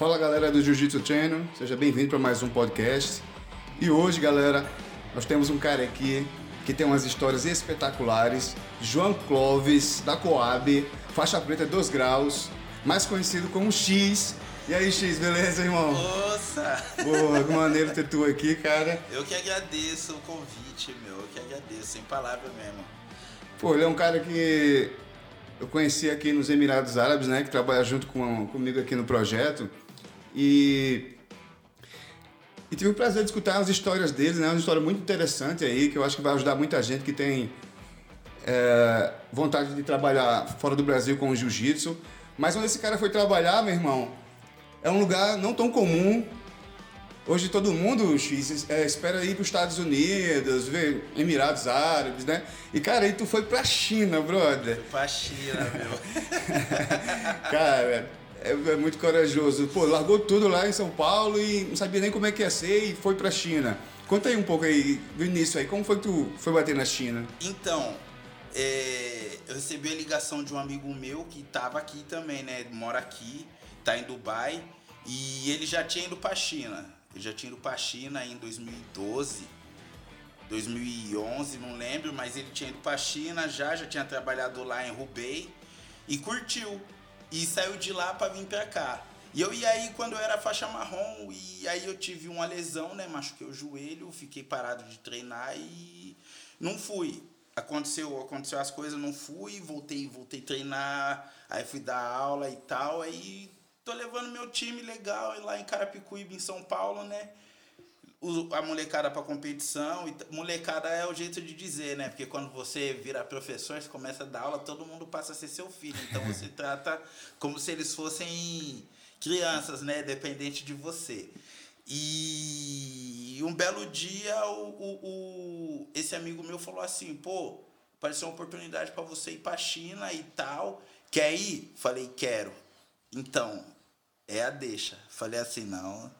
Fala galera do Jiu-Jitsu Channel, seja bem-vindo para mais um podcast. E hoje, galera, nós temos um cara aqui que tem umas histórias espetaculares. João Clóvis, da Coab, faixa preta 2 graus, mais conhecido como X. E aí, X, beleza, irmão? Nossa! Pô, que maneiro ter tu aqui, cara. Eu que agradeço o convite, meu. Eu que agradeço, sem palavras mesmo. Pô, ele é um cara que eu conheci aqui nos Emirados Árabes, né? Que trabalha junto com, comigo aqui no projeto. E, e tive o prazer de escutar as histórias deles, né? Uma história muito interessante aí, que eu acho que vai ajudar muita gente que tem é, vontade de trabalhar fora do Brasil com o jiu-jitsu. Mas onde esse cara foi trabalhar, meu irmão, é um lugar não tão comum. Hoje todo mundo X, é, espera ir para os Estados Unidos, ver Emirados Árabes, né? E cara, aí tu foi pra China, brother. Fui pra China, meu. cara, é, é, muito corajoso. Pô, largou tudo lá em São Paulo e não sabia nem como é que ia ser e foi pra China. Conta aí um pouco aí do início aí, como foi que tu foi bater na China? Então, é, eu recebi a ligação de um amigo meu que tava aqui também, né? Mora aqui, tá em Dubai e ele já tinha ido pra China. Ele já tinha ido pra China em 2012, 2011, não lembro, mas ele tinha ido pra China já, já tinha trabalhado lá em Hubei e curtiu e saiu de lá para vir para cá. E eu ia aí quando eu era faixa marrom e aí eu tive uma lesão, né? Machuquei o joelho, fiquei parado de treinar e não fui. Aconteceu, aconteceu as coisas, não fui, voltei, voltei treinar, aí fui dar aula e tal, aí tô levando meu time legal lá em Carapicuíba, em São Paulo, né? A molecada para competição. E molecada é o jeito de dizer, né? Porque quando você vira professor, você começa a dar aula, todo mundo passa a ser seu filho. Então você trata como se eles fossem crianças, né? Dependente de você. E um belo dia, o, o, o esse amigo meu falou assim: pô, apareceu uma oportunidade para você ir para China e tal. Quer ir? Falei: quero. Então, é a deixa. Falei assim: não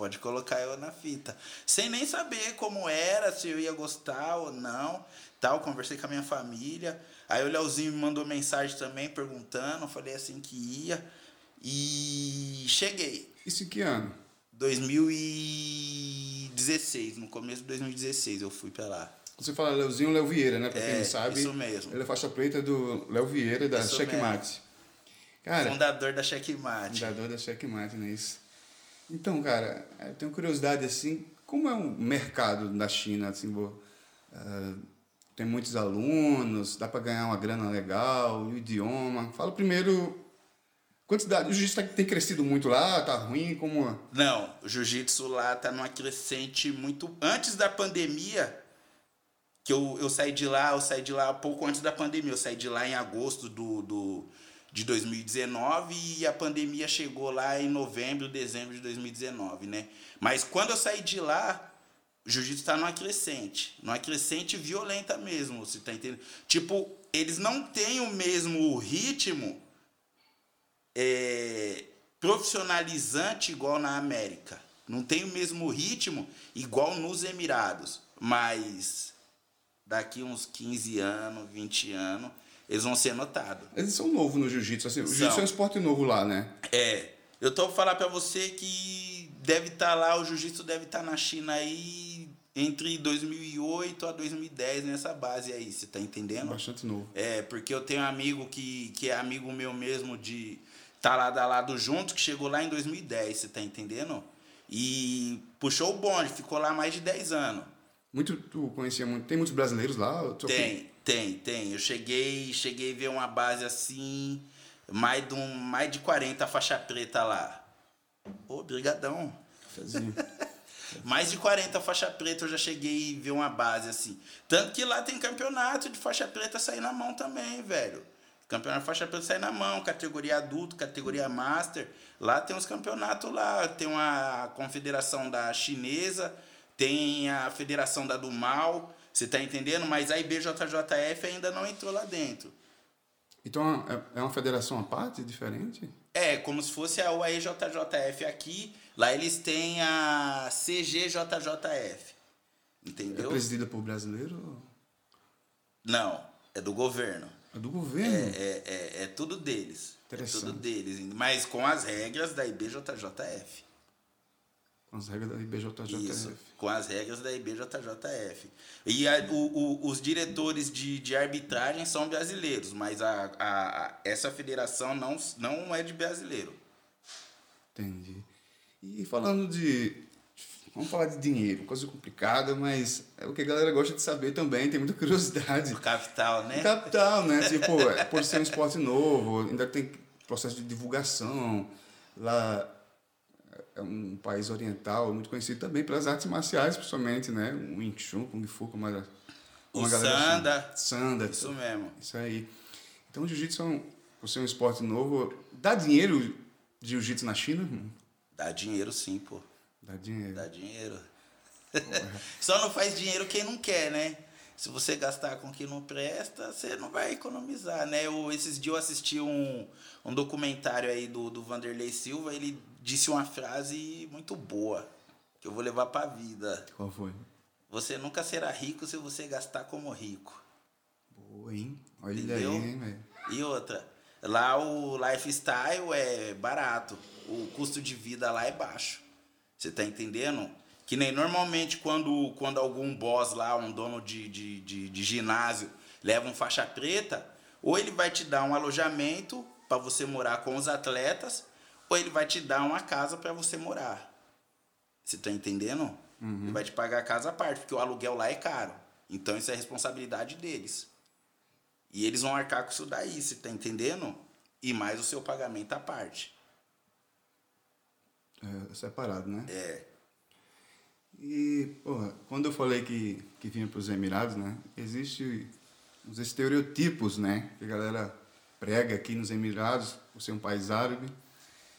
Pode colocar eu na fita. Sem nem saber como era, se eu ia gostar ou não. Tal, conversei com a minha família. Aí o Leozinho me mandou mensagem também perguntando. Falei assim que ia. E cheguei. Isso que ano? 2016, no começo de 2016 eu fui para lá. Você fala Leozinho Léo Vieira, né? Pra quem é, não sabe. Isso mesmo. Ele é faixa preta do Léo Vieira da Checkmate. Cara, fundador da Checkmate. Fundador da Checkmate, não é isso? Então, cara, eu tenho curiosidade assim, como é o mercado da China, assim, uh, tem muitos alunos, dá para ganhar uma grana legal, o idioma. Fala primeiro quantidade, o jiu-jitsu tá, tem crescido muito lá, tá ruim, como é? Não, o jiu-jitsu lá tá numa crescente muito antes da pandemia, que eu, eu saí de lá, eu saí de lá pouco antes da pandemia, eu saí de lá em agosto do, do de 2019 e a pandemia chegou lá em novembro, dezembro de 2019, né? Mas quando eu saí de lá, o jiu-jitsu está numa crescente, numa crescente violenta mesmo, você tá entendendo? Tipo, eles não têm o mesmo ritmo é, profissionalizante igual na América. Não tem o mesmo ritmo igual nos Emirados, mas daqui uns 15 anos, 20 anos, eles vão ser notados. Eles são novos no jiu-jitsu, assim, o jiu-jitsu é um esporte novo lá, né? É. Eu tô falando para você que deve estar tá lá, o jiu-jitsu deve estar tá na China aí entre 2008 a 2010 nessa base aí, você tá entendendo? Bastante novo. É, porque eu tenho um amigo que, que é amigo meu mesmo de tá lá da lado junto, que chegou lá em 2010, você tá entendendo? E puxou o bonde, ficou lá mais de 10 anos. Muito, tu conhecia muito, tem muitos brasileiros lá? Tem, tem, tem. Eu cheguei, cheguei a ver uma base assim, mais de, um, mais de 40 faixa preta lá. Obrigadão. mais de 40 faixa preta eu já cheguei a ver uma base assim. Tanto que lá tem campeonato de faixa preta sair na mão também, velho. Campeonato de faixa preta sair na mão, categoria adulto, categoria master. Lá tem uns campeonatos lá, tem uma confederação da chinesa, tem a federação da do mal, você tá entendendo? Mas a IBJJF ainda não entrou lá dentro. Então é, é uma federação à parte, diferente? É, como se fosse a UAEJJF aqui. Lá eles têm a CGJJF. Entendeu? É presidida por brasileiro? Não, é do governo. É do governo? É, é, é, é tudo deles. É tudo deles. Mas com as regras da IBJJF. Com as regras da IBJJF. Isso, com as regras da IBJJF. E a, o, o, os diretores de, de arbitragem são brasileiros, mas a, a, essa federação não, não é de brasileiro. Entendi. E falando de. Vamos falar de dinheiro, coisa complicada, mas é o que a galera gosta de saber também, tem muita curiosidade. O capital, né? O capital, né? tipo, é, por ser um esporte novo, ainda tem processo de divulgação. Lá um país oriental, muito conhecido também pelas artes marciais, principalmente, né? O Wing Chun, Kung Fu, como a, como o Sanda. Sanda. Isso mesmo. Isso aí. Então, o jiu-jitsu, é um, por ser um esporte novo, dá dinheiro jiu-jitsu na China? Dá dinheiro sim, pô. Dá dinheiro. Dá dinheiro. Só não faz dinheiro quem não quer, né? Se você gastar com quem não presta, você não vai economizar, né? Eu, esses dias eu assisti um, um documentário aí do, do Vanderlei Silva, ele disse uma frase muito boa, que eu vou levar pra vida. Qual foi? Você nunca será rico se você gastar como rico. Boa, hein? Olha Entendeu? aí, hein, velho. E outra, lá o lifestyle é barato o custo de vida lá é baixo. Você tá entendendo? Que nem normalmente quando, quando algum boss lá, um dono de, de, de, de ginásio, leva um faixa preta, ou ele vai te dar um alojamento para você morar com os atletas, ou ele vai te dar uma casa para você morar. Você tá entendendo? Uhum. Ele vai te pagar a casa à parte, porque o aluguel lá é caro. Então isso é responsabilidade deles. E eles vão arcar com isso daí, você tá entendendo? E mais o seu pagamento à parte. É, separado, né? É. E, porra, quando eu falei que, que vinha para os Emirados, né? Existe uns estereotipos, né? Que a galera prega aqui nos Emirados, por ser um país árabe.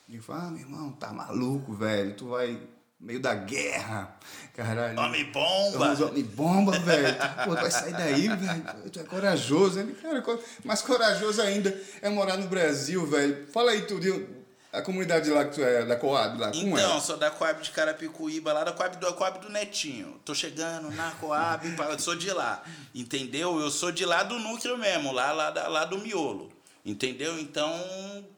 E fala, ah, meu irmão, tá maluco, velho. Tu vai meio da guerra, caralho. Homem bomba! Homem bomba, velho. Pô, tu vai sair daí, velho. Tu é corajoso. Ele, cara, mais corajoso ainda é morar no Brasil, velho. Fala aí tudo a comunidade lá que tu é, da Coab lá, como Então, é? sou da Coab de Carapicuíba, lá da Coab do, Coab do Netinho. Tô chegando na Coab, sou de lá, entendeu? Eu sou de lá do núcleo mesmo, lá, lá, lá do miolo. Entendeu? Então,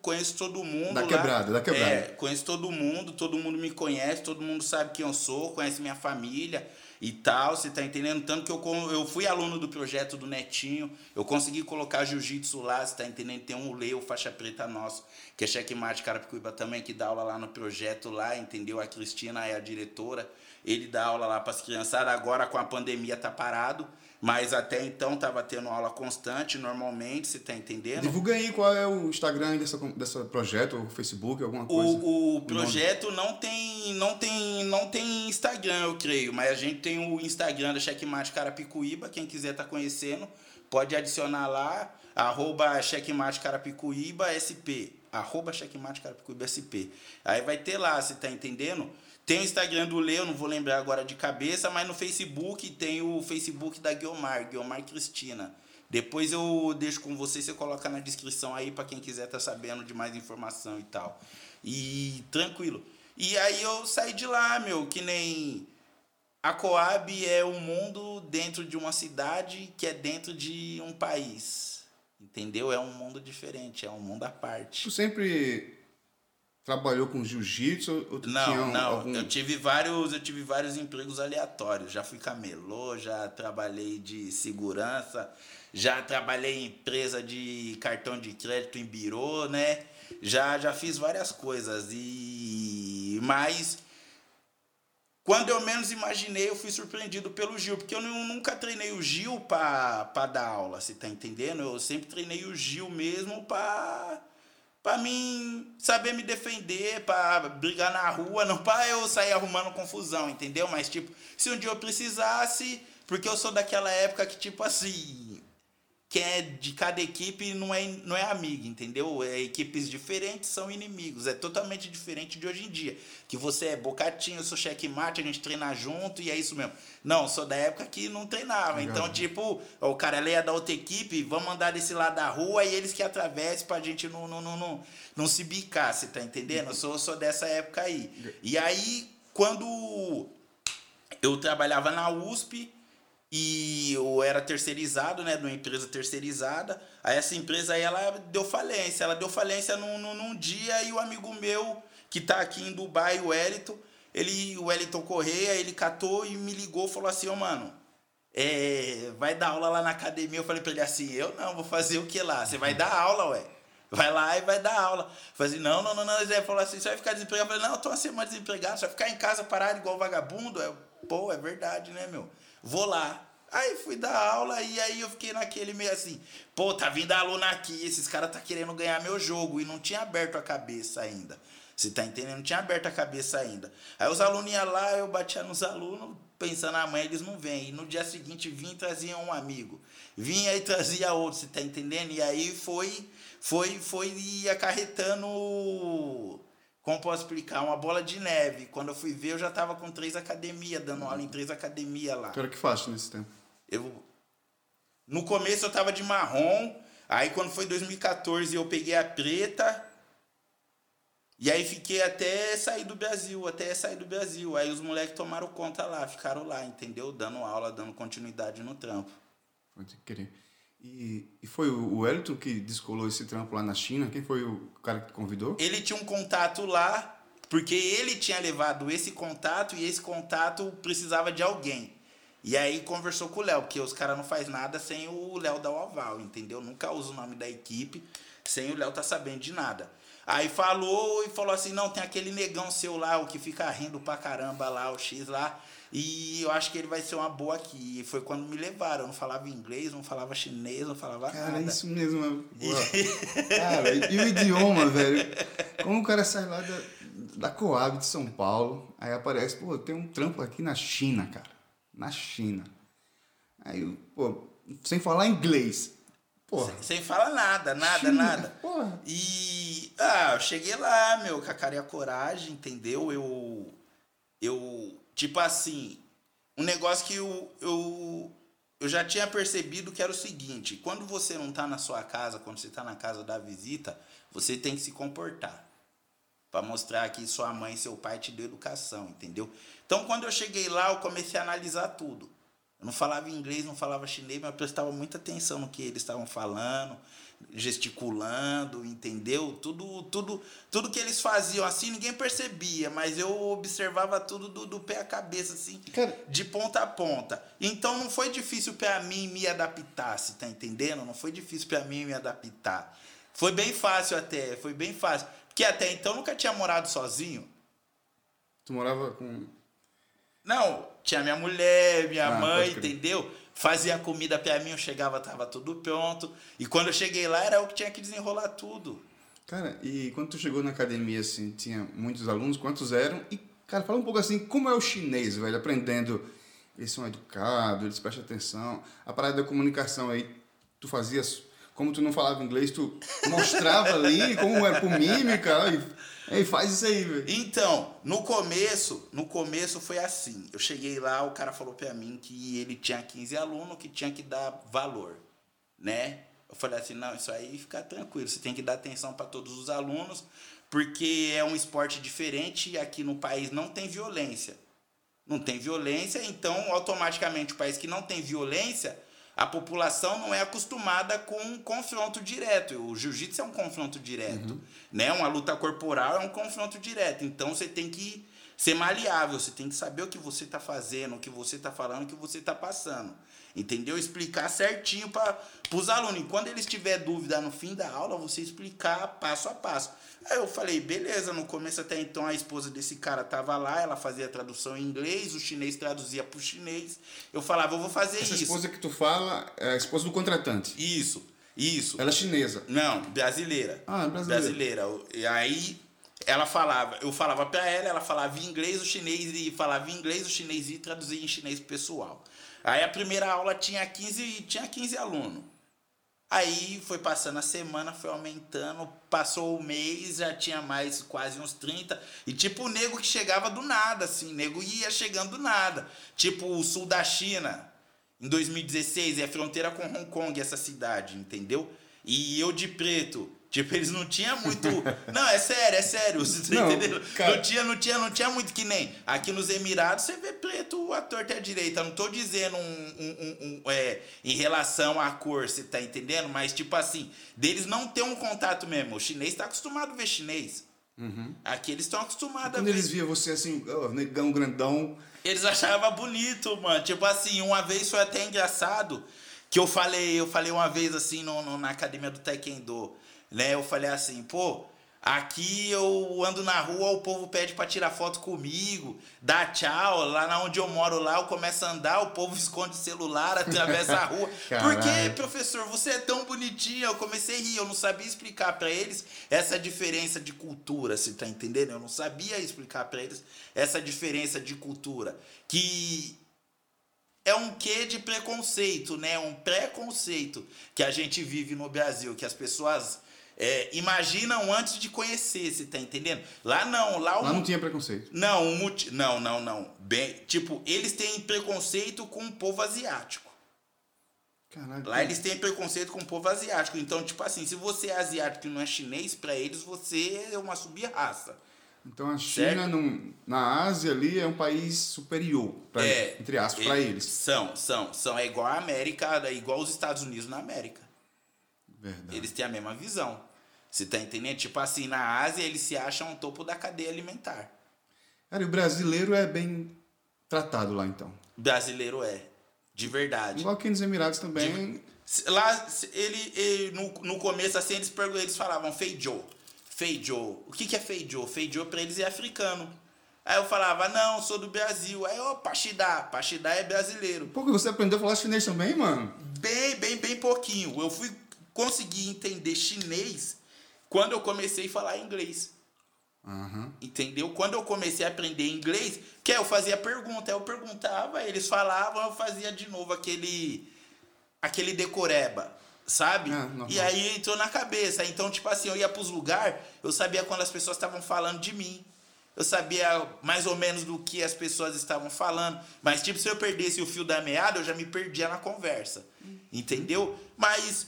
conheço todo mundo. Da lá. quebrada, da quebrada. É, conheço todo mundo, todo mundo me conhece, todo mundo sabe quem eu sou, conhece minha família e tal, você tá entendendo? Tanto que eu, eu fui aluno do projeto do Netinho, eu consegui colocar jiu-jitsu lá, você tá entendendo? Tem um Leo, faixa preta nosso, que é checkmate Carapicuíba também, que dá aula lá no projeto lá, entendeu? A Cristina é a diretora, ele dá aula lá para as criançadas, agora com a pandemia tá parado, mas até então tava tendo aula constante, normalmente, você tá entendendo? Divulga aí qual é o Instagram dessa, dessa projeto, o Facebook, alguma coisa. O, o projeto não tem, não, tem, não tem Instagram, eu creio, mas a gente tem o Instagram da Checkmate Carapicuíba, quem quiser tá conhecendo, pode adicionar lá, arroba Checkmate Carapicuíba SP, arroba Checkmate Carapicuíba SP. Aí vai ter lá, você tá entendendo? Tem o Instagram do Leo, não vou lembrar agora de cabeça, mas no Facebook tem o Facebook da Guilmar, Guilmar Cristina. Depois eu deixo com você, você coloca na descrição aí para quem quiser tá sabendo de mais informação e tal. E tranquilo. E aí eu saí de lá, meu, que nem a Coab é um mundo dentro de uma cidade que é dentro de um país. Entendeu? É um mundo diferente, é um mundo à parte. Tu sempre trabalhou com jiu-jitsu? Não, não. Algum... Eu tive vários, eu tive vários empregos aleatórios. Já fui camelô, já trabalhei de segurança, já trabalhei em empresa de cartão de crédito em birô, né? Já já fiz várias coisas e mas quando eu menos imaginei, eu fui surpreendido pelo Gil, porque eu nunca treinei o Gil para dar aula, você tá entendendo? Eu sempre treinei o Gil mesmo para para mim saber me defender, para brigar na rua, não para eu sair arrumando confusão, entendeu? Mas tipo, se um dia eu precisasse, porque eu sou daquela época que tipo assim, quem é de cada equipe não é, não é amigo, entendeu? É, equipes diferentes são inimigos. É totalmente diferente de hoje em dia. Que você é bocatinho, eu sou checkmate, a gente treina junto e é isso mesmo. Não, sou da época que não treinava. Legal. Então, tipo, o cara ali é da outra equipe, vamos andar desse lado da rua e eles que atravessem pra gente não, não, não, não, não se bicar, você tá entendendo? Eu sou, sou dessa época aí. E aí, quando eu trabalhava na USP e eu era terceirizado, né, de uma empresa terceirizada. Aí essa empresa aí, ela deu falência. Ela deu falência num, num, num dia e o amigo meu, que tá aqui em Dubai, o Wellington, ele, o Wellington Correia, ele catou e me ligou, falou assim, ô oh, mano, é, vai dar aula lá na academia. Eu falei pra ele assim, eu não, vou fazer o que lá? Você vai dar aula, ué. Vai lá e vai dar aula. Falei assim, não, não, não, não. Ele falou assim, você vai ficar desempregado? Eu falei, não, eu tô uma semana desempregado, você vai ficar em casa parado igual vagabundo? Eu, Pô, é verdade, né, meu? Vou lá. Aí fui dar aula e aí eu fiquei naquele meio assim, pô, tá vindo aluno aqui, esses caras tá querendo ganhar meu jogo e não tinha aberto a cabeça ainda. Você tá entendendo? Não tinha aberto a cabeça ainda. Aí os alunos iam lá, eu batia nos alunos, pensando, amanhã eles não vêm. E no dia seguinte vinha e trazia um amigo. Vinha e trazia outro, você tá entendendo? E aí foi, foi, foi acarretando como posso explicar? Uma bola de neve. Quando eu fui ver, eu já estava com três academias, dando aula em três academias lá. Era que fácil nesse tempo? Eu, no começo eu estava de marrom, aí quando foi 2014 eu peguei a preta, e aí fiquei até sair do Brasil, até sair do Brasil. Aí os moleques tomaram conta lá, ficaram lá, entendeu? Dando aula, dando continuidade no trampo. Pode crer. E, e foi o Wellington que descolou esse trampo lá na China? Quem foi o cara que convidou? Ele tinha um contato lá, porque ele tinha levado esse contato e esse contato precisava de alguém. E aí conversou com o Léo, porque os caras não faz nada sem o Léo dar o aval, entendeu? Nunca usa o nome da equipe sem o Léo tá sabendo de nada. Aí falou e falou assim: não, tem aquele negão seu lá, o que fica rindo pra caramba lá, o X lá. E eu acho que ele vai ser uma boa aqui. E foi quando me levaram. Eu não falava inglês, não falava chinês, não falava cara, nada. Cara, isso mesmo. cara, e o idioma, velho? Como o cara sai lá da, da Coab de São Paulo, aí aparece, pô, tem um trampo aqui na China, cara. Na China. Aí, pô, sem falar inglês. Porra. Sem, sem falar nada, nada, China, nada. Porra. E, ah, eu cheguei lá, meu, com a cara e a coragem, entendeu? Eu, eu Tipo assim, um negócio que eu, eu, eu já tinha percebido que era o seguinte: quando você não está na sua casa, quando você está na casa da visita, você tem que se comportar. Para mostrar que sua mãe e seu pai te deu educação, entendeu? Então, quando eu cheguei lá, eu comecei a analisar tudo. Eu não falava inglês, não falava chinês, mas eu prestava muita atenção no que eles estavam falando, gesticulando, entendeu? Tudo, tudo, tudo que eles faziam assim, ninguém percebia, mas eu observava tudo do, do pé à cabeça, assim, Cara. de ponta a ponta. Então não foi difícil para mim me adaptar, se tá entendendo? Não foi difícil para mim me adaptar. Foi bem fácil até, foi bem fácil. Porque até então nunca tinha morado sozinho. Tu morava com. Não, tinha minha mulher, minha ah, mãe, entendeu? Fazia comida para mim, eu chegava, tava tudo pronto. E quando eu cheguei lá, era eu que tinha que desenrolar tudo. Cara, e quando tu chegou na academia, assim, tinha muitos alunos, quantos eram? E, cara, fala um pouco assim, como é o chinês, velho, aprendendo. Eles são educados, eles prestam atenção. A parada da comunicação aí, tu fazias como tu não falava inglês, tu mostrava ali como era por mímica. E faz isso aí, velho. Então, no começo, no começo foi assim. Eu cheguei lá, o cara falou pra mim que ele tinha 15 alunos, que tinha que dar valor, né? Eu falei assim, não, isso aí fica tranquilo, você tem que dar atenção para todos os alunos, porque é um esporte diferente e aqui no país não tem violência. Não tem violência, então automaticamente o país que não tem violência, a população não é acostumada com um confronto direto. O jiu-jitsu é um confronto direto, uhum. né? Uma luta corporal é um confronto direto. Então você tem que ser maleável, você tem que saber o que você está fazendo, o que você está falando, o que você está passando. Entendeu? Explicar certinho para os alunos. E quando eles tiverem dúvida no fim da aula, você explicar passo a passo. Aí eu falei, beleza, no começo até então a esposa desse cara tava lá, ela fazia a tradução em inglês, o chinês traduzia pro chinês. Eu falava, eu vou fazer Essa isso. Essa esposa que tu fala é a esposa do contratante. Isso, isso. Ela é chinesa? Não, brasileira. Ah, brasileira. Brasileira. E aí ela falava, eu falava para ela, ela falava em inglês, o chinês e falava em inglês, o chinês e traduzia em chinês pro pessoal. Aí a primeira aula tinha 15, tinha 15 alunos. Aí foi passando a semana, foi aumentando, passou o mês, já tinha mais quase uns 30. E tipo o nego que chegava do nada, assim, nego ia chegando do nada. Tipo o sul da China, em 2016, é a fronteira com Hong Kong, essa cidade, entendeu? E eu de preto, Tipo, eles não tinham muito. Não, é sério, é sério. Você Não, entendeu? cara- Não tinha, não tinha, não tinha muito que nem. Aqui nos Emirados você vê preto à torta e à direita. Não tô dizendo um, um- um- um, é, em relação à cor, você tá entendendo? Mas, tipo assim, deles não ter um contato mesmo. O chinês tá acostumado a ver chinês. Aqui eles estão acostumados a Quando ver. eles viam você assim, negão grandão, Eles achavam bonito, mano. Tipo assim, uma vez foi até engraçado que eu falei, eu falei uma vez assim no, no- na academia do Taekwondo, né? Eu falei assim, pô, aqui eu ando na rua, o povo pede pra tirar foto comigo, dá tchau, lá na onde eu moro lá, eu começo a andar, o povo esconde o celular, atravessa a rua. Por que, professor, você é tão bonitinho? Eu comecei a rir, eu não sabia explicar pra eles essa diferença de cultura, você tá entendendo? Eu não sabia explicar pra eles essa diferença de cultura, que é um quê de preconceito, né? Um preconceito que a gente vive no Brasil, que as pessoas é, imaginam antes de conhecer, você tá entendendo? Lá não, lá, o lá não tinha preconceito. não, o multi... não, não, não. Bem, tipo, eles têm preconceito com o povo asiático. Caralho. Lá eles têm preconceito com o povo asiático. Então, tipo assim, se você é asiático e não é chinês, pra eles você é uma sub-raça. Então a China num- na Ásia ali é um país superior, pra, É, entre aspas, para eles. São, são, são. É igual a América, é igual os Estados Unidos na América. Verdade. Eles têm a mesma visão. Você tá entendendo? Tipo assim, na Ásia eles se acham topo da cadeia alimentar. Cara, e o brasileiro é bem tratado lá então. Brasileiro é. De verdade. Igual aqui nos Emirados também. Se- Lá, ele, ele- no, no começo, assim, eles, eles falavam Feijo. Feijo. O que, que é Feijo? Feijo pra eles é africano. Aí eu falava, não, sou do Brasil. Aí, ô, Pachidá. Pachidá é brasileiro. Pô, que você aprendeu a falar chinês também, mano? Bem, bem, bem pouquinho. Eu fui conseguir entender chinês quando eu comecei a falar inglês. Aham. Entendeu? Quando eu comecei a aprender inglês, que eu fazia pergunta, eu perguntava, eles falavam, eu fazia de novo aquele aquele decoreba, sabe? Normal. e aí entrou na cabeça. Então, tipo assim, eu ia pros lugares, eu sabia quando as pessoas estavam falando de mim. Eu sabia mais ou menos do que as pessoas estavam falando. Mas, tipo, se eu perdesse o fio da meada, eu já me perdia na conversa. Entendeu? Mas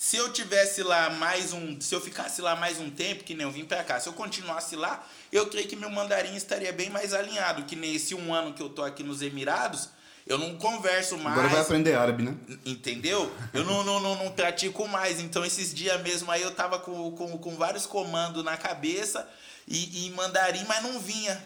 se eu tivesse lá mais um, se eu ficasse lá mais um tempo, que nem eu vim pra cá, se eu continuasse lá, eu creio que meu mandarim estaria bem mais alinhado, que nesse um ano que eu tô aqui nos Emirados, eu não converso mais. Agora vai aprender árabe, né? Entendeu? Eu não, não, não, não pratico mais. Então, esses dias mesmo aí eu tava com, com, com vários comandos na cabeça e, e mandarim, mas não vinha.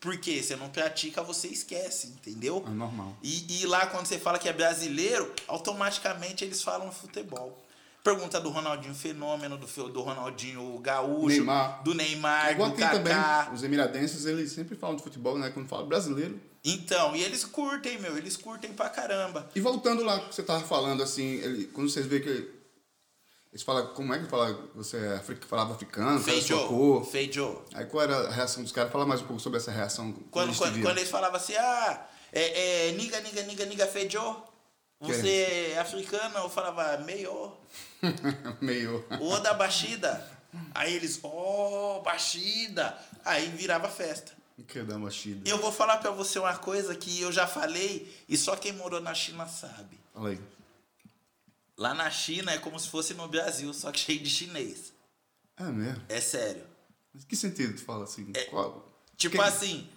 Por quê? Você não pratica, você esquece, entendeu? É normal. E, e lá, quando você fala que é brasileiro, automaticamente eles falam futebol. Pergunta do Ronaldinho Fenômeno, do, do Ronaldinho Gaúcho, Neymar. do Neymar, Igual do aqui também, Kaká. os emiradenses, eles sempre falam de futebol, né? Quando fala brasileiro. Então, e eles curtem, meu, eles curtem pra caramba. E voltando lá que você tava falando, assim, ele, quando vocês veem que eles falam, como é que fala, você é falava africano, Feijo, cor. feijo. Aí qual era a reação dos caras? Fala mais um pouco sobre essa reação. Quando, quando, quando eles falavam assim, ah, é, é niga, niga, niga, niga, feijo. Você é africano? Eu falava, meio. Meio... Ô da Bashida. Aí eles, ó, Bashida. Aí virava festa. que dá uma chida. Eu vou falar pra você uma coisa que eu já falei e só quem morou na China sabe. Fala aí. Lá na China é como se fosse no Brasil, só que cheio de chinês. É mesmo? É sério. Mas que sentido tu fala assim? Qual? Tipo Que- assim,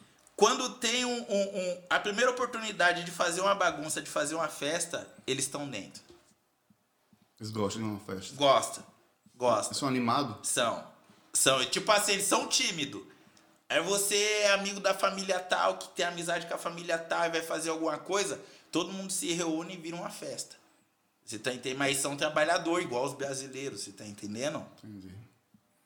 quando tem um, um- um- a primeira oportunidade de fazer uma bagunça, de fazer uma festa, eles estão dentro. Eles gostam de uma festa. Gosta. Eles Gosta. são animados? São. São. Tipo assim, eles são tímidos. Aí você é amigo da família tal, que tem amizade com a família tal e vai fazer alguma coisa, todo mundo se reúne e vira uma festa. Você tá entendendo? Mas são trabalhador, igual os brasileiros, você tá entendendo? Entendi.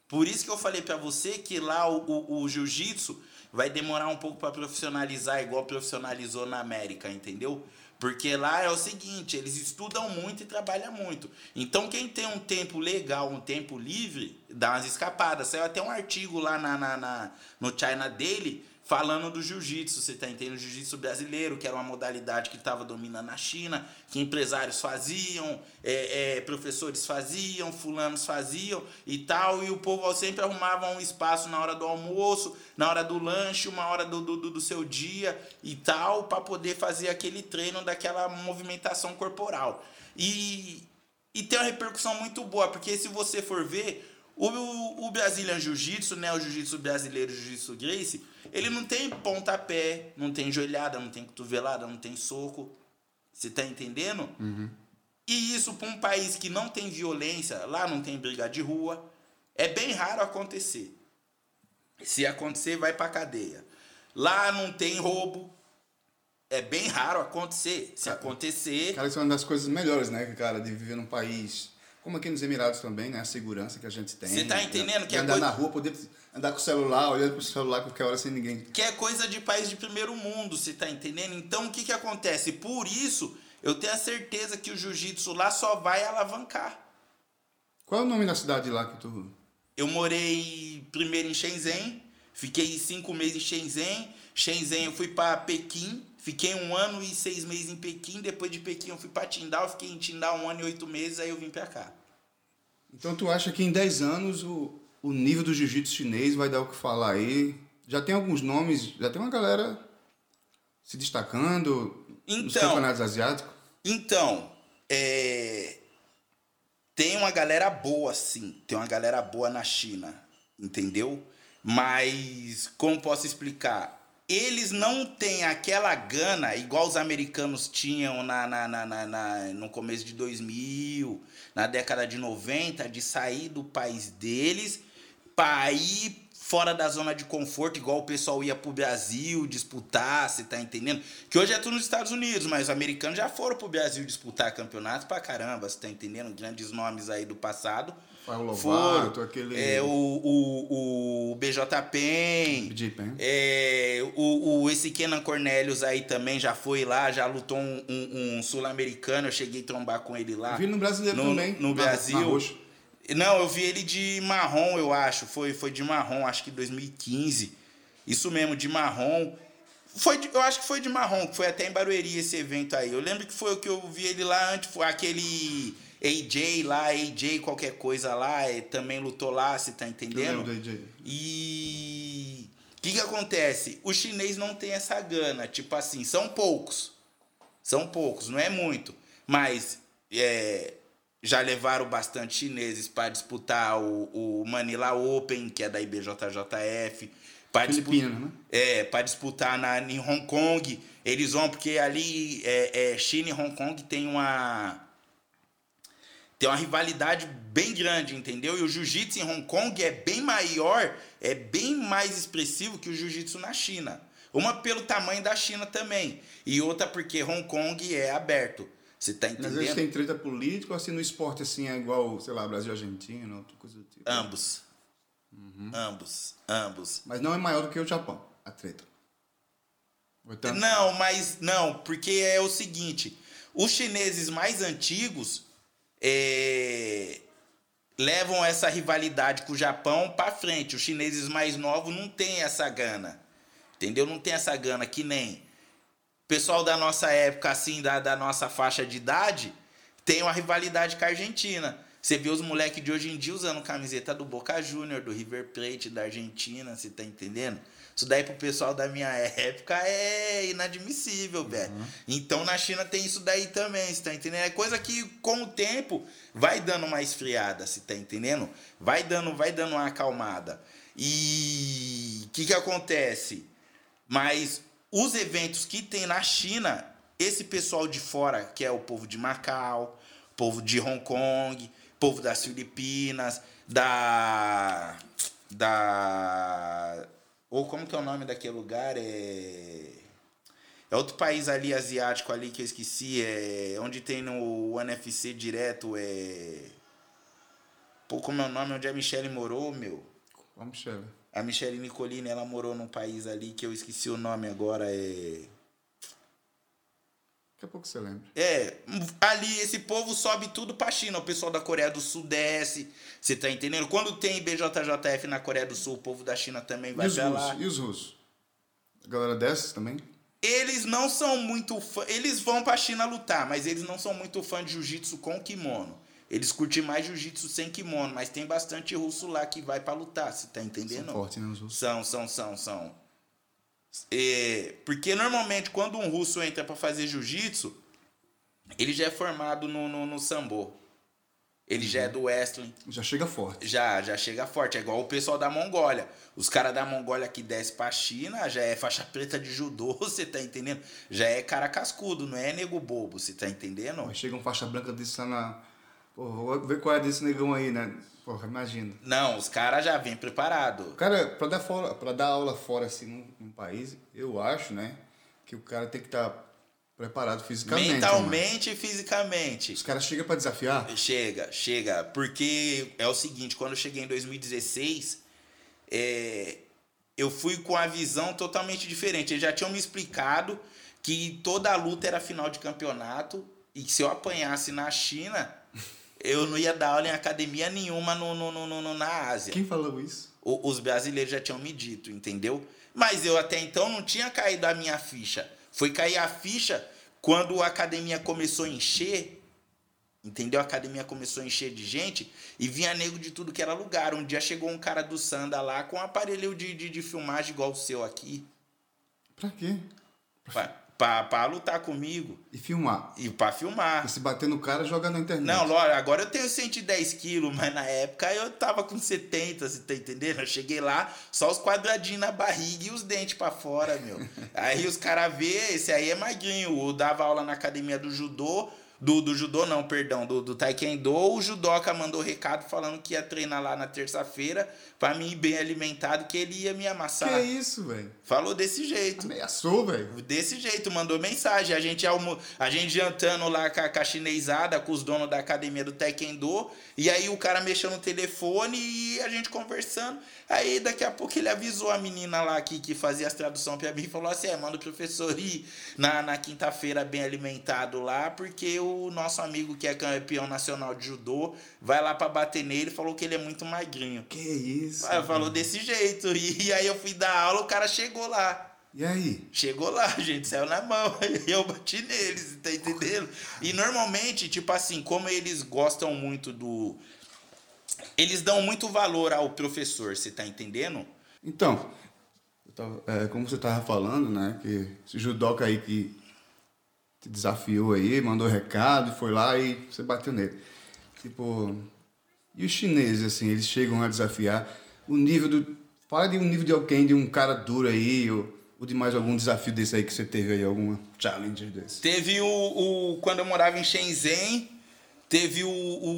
Por isso que eu falei pra você que lá o, o, o jiu-jitsu vai demorar um pouco pra profissionalizar, igual profissionalizou na América, entendeu? Porque lá é o seguinte, eles estudam muito e trabalham muito. Então quem tem um tempo legal, um tempo livre, dá umas escapadas. Saiu até um artigo lá na, na, na- no China Daily falando do jiu-jitsu, você tá entendendo? Jiu-jitsu brasileiro, que era uma modalidade que estava dominando na China, que empresários faziam, é, é, professores faziam, fulanos faziam e tal, e o povo sempre arrumava um espaço na hora do almoço, na hora do lanche, uma hora do, do, do- do seu dia e tal, para poder fazer aquele treino daquela movimentação corporal. E, E tem uma repercussão muito boa, porque se você for ver, o, o Brazilian Jiu-Jitsu, né, o Jiu-Jitsu brasileiro, o Jiu-Jitsu Grace, ele não tem pontapé, não tem joelhada, não tem cotovelada, não tem soco. Você tá entendendo? Uhum. E isso para um país que não tem violência, lá não tem briga de rua, é bem raro acontecer. Se acontecer, vai pra cadeia. Lá não tem roubo. É bem raro acontecer. Se acontecer. Cara, isso é uma das coisas melhores, né, cara, de viver num país. Como aqui nos Emirados também, né? A segurança que a gente tem. Você tá entendendo de, que é andar coisa- na rua, poder andar com o celular, olhando pro celular qualquer hora sem ninguém. Que é coisa de país de primeiro mundo, você tá entendendo? Então o que que acontece? Por isso, eu tenho a certeza que o jiu-jitsu lá só vai alavancar. Qual é o nome da cidade lá que tu. Eu morei primeiro em Shenzhen, fiquei cinco meses em Shenzhen. Shenzhen eu fui para Pequim, fiquei um ano e seis meses em Pequim. Depois de Pequim eu fui para Tindal, fiquei em Tindal um ano e oito meses, aí eu vim para cá. Então tu acha que em 10 anos o, o nível do jiu-jitsu chinês vai dar o que falar aí? Já tem alguns nomes, já tem uma galera se destacando nos Então. campeonatos asiáticos? Então, é... tem uma galera boa, sim. Tem uma galera boa na China, entendeu? Mas, como posso explicar? Eles não têm aquela gana igual os americanos tinham na, na, na, na- na- no começo de 2000, na década de 90, de sair do país deles para ir fora da zona de conforto, igual o pessoal ia pro Brasil disputar, você tá entendendo? Que hoje é tudo nos Estados Unidos, mas os americanos já foram pro Brasil disputar campeonatos pra caramba, você tá entendendo? Grandes nomes aí do passado. Foram. Lovato, aquele. É, o, o, o BJ Penn. é, o, o, esse Kenan Cornelius aí também já foi lá, já lutou um, um- um sul-americano, eu cheguei a trombar com ele lá. Vi no brasileiro no- também. no Brasil. Não, eu vi ele de marrom, eu acho. Foi, foi de marrom, acho que 2015. Isso mesmo, de marrom. Foi de- eu acho que foi de marrom, que foi até em Barueri esse evento aí. Eu lembro que foi o que eu vi ele lá antes, foi aquele AJ lá, AJ qualquer coisa lá, é, também lutou lá, você tá Eu entendendo? do AJ. E o que, que acontece? O chinês não tem essa gana. Tipo assim, são poucos. São poucos, não é muito. Mas é, já levaram bastante chineses para disputar o, o Manila Open, que é da IBJJF. Para disputar, né? é, para disputar na, em Hong Kong. Eles vão, porque ali é, é, China e Hong Kong tem uma tem uma rivalidade bem grande, entendeu? E o jiu-jitsu em Hong Kong é bem maior, é bem mais expressivo que o jiu-jitsu na China. Uma pelo tamanho da China também, e outra porque Hong Kong é aberto. Você tá Mas eles entendendo? têm treta política ou assim no esporte assim é igual, sei lá, Brasil e Argentina, outra coisa do tipo. Ambos. Uhum. Ambos. Ambos. Mas não é maior do que o Japão, a treta. Tanto- Não, mas não, porque é o seguinte: os chineses mais antigos é, levam essa rivalidade com o Japão para frente. Os chineses mais novos não têm essa gana, entendeu? Não tem essa gana que nem pessoal da nossa época, assim, da, da nossa faixa de idade, tem uma rivalidade com a Argentina. Você vê os moleques de hoje em dia usando camiseta do Boca Júnior, do River Plate, da Argentina, você tá entendendo? Isso daí pro pessoal da minha época é inadmissível, velho. Então na China tem isso daí também, você tá entendendo? É coisa que com o tempo vai dando uma esfriada, você tá entendendo? Vai dando, vai dando uma acalmada. E o que que acontece? Mas os eventos que tem na China, esse pessoal de fora, que é o povo de Macau, povo de Hong Kong, povo das Filipinas, da. Da. Ou como que é o nome daquele lugar? É. É outro país ali asiático ali que eu esqueci, é onde tem no NFC direto, é Pô, como é o nome? Onde a Michelle morou, meu? Vamos, Michele. A Michelle Nicolini, ela morou num país ali que eu esqueci o nome agora, é... Daqui a pouco você lembra. É, ali esse povo sobe tudo pra China. O pessoal da Coreia do Sul desce. Você tá entendendo? Quando tem BJJF na Coreia do Sul, o povo da China também vai e os pra lá. russos? E os russos? A galera desce também? Eles não são muito fã. Eles vão pra China lutar, mas eles não são muito fã de jiu-jitsu com kimono. Eles curtem mais jiu-jitsu sem kimono, mas tem bastante russo lá que vai pra lutar, você tá entendendo? São fortes, né, os russos? São, são, são, são. É, porque normalmente quando um russo entra pra fazer jiu-jitsu, ele já é formado no, no, no sambo. Ele já é do wrestling. Já chega forte. Já, já chega forte. É igual o pessoal da Mongólia. Os caras da Mongólia que desce pra China já é faixa preta de judô, você tá entendendo? Já é cara cascudo, não é nego bobo, você tá entendendo? Mas chega um faixa branca desse lá na. Pô, vou ver qual é desse negão aí, né? Porra, imagina. Não, os caras já vêm preparado. Cara, pra dar, fora, pra dar aula fora assim num, num país, eu acho, né? Que o cara tem que estar tá preparado fisicamente. Mentalmente mano. e fisicamente. Os caras chegam para desafiar? Chega, chega. Porque é o seguinte, quando eu cheguei em 2016, é, eu fui com a visão totalmente diferente. Eles já tinham me explicado que toda a luta era final de campeonato e que se eu apanhasse na China, eu não ia dar aula em academia nenhuma no, no, no, no na Ásia. Quem falou isso? O, os brasileiros já tinham me dito, entendeu? Mas eu até então não tinha caído a minha ficha. Foi cair a ficha quando a academia começou a encher, entendeu? A academia começou a encher de gente e vinha nego de tudo que era lugar. Um dia chegou um cara do Sanda lá com um aparelho de, de, de filmagem igual o seu aqui. Pra quê? Pra, pra, pra lutar comigo. E filmar. E pra filmar. E se bater no cara, joga na internet. Não, lógico, agora eu tenho 110 quilos, mas na época eu tava com 70, você tá entendendo? Eu cheguei lá, só os quadradinhos na barriga e os dentes pra fora, meu. aí os caras vê, esse aí é magrinho. Eu dava aula na academia do judô, do, do judô não, perdão, do, do taekwondo, o judoca mandou recado falando que ia treinar lá na terça-feira pra mim ir bem alimentado, que ele ia me amassar. Que isso, velho? Falou desse jeito. Ameaçou, velho? Desse jeito, mandou mensagem. A gente, almo... a gente jantando lá com a, com a chinesada, com os donos da academia do taekwondo, e aí o cara mexeu no telefone e a gente conversando. Aí daqui a pouco ele avisou a menina lá que, que fazia as traduções pra mim e falou assim: é, manda o professor ir na, na quinta-feira bem alimentado lá, porque o nosso amigo que é campeão nacional de judô vai lá pra bater nele falou que ele é muito magrinho. Que isso? Aí falou desse jeito. E, e aí eu fui dar aula, o cara chegou lá. E aí? Chegou lá, gente saiu na mão. E eu bati neles, tá entendendo? E normalmente, tipo assim, como eles gostam muito do. Eles dão muito valor ao professor, você tá entendendo? Então, tava, é, como você tava falando, né? Que esse judoca aí que te desafiou aí, mandou recado, foi lá e você bateu nele. Tipo, e os chineses, assim, eles chegam a desafiar o nível do. Fala de um nível de alguém, de um cara duro aí, ou, ou de mais algum desafio desse aí que você teve aí, alguma challenge desse. Teve o, o quando eu morava em Shenzhen, teve o,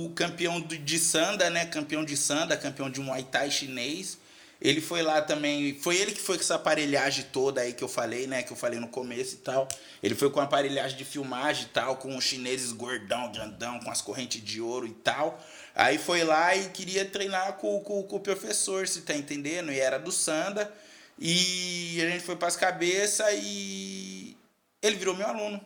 o campeão de Sanda, né? Campeão de Sanda, campeão de Muay Thai chinês. Ele foi lá também, foi ele que foi com essa aparelhagem toda aí que eu falei, né? Que eu falei no começo e tal. Ele foi com a aparelhagem de filmagem e tal, com os chineses gordão, grandão, com as correntes de ouro e tal. Aí foi lá e queria treinar com, com, com o professor, se tá entendendo? E era do Sanda. E a gente foi para as cabeças e ele virou meu aluno.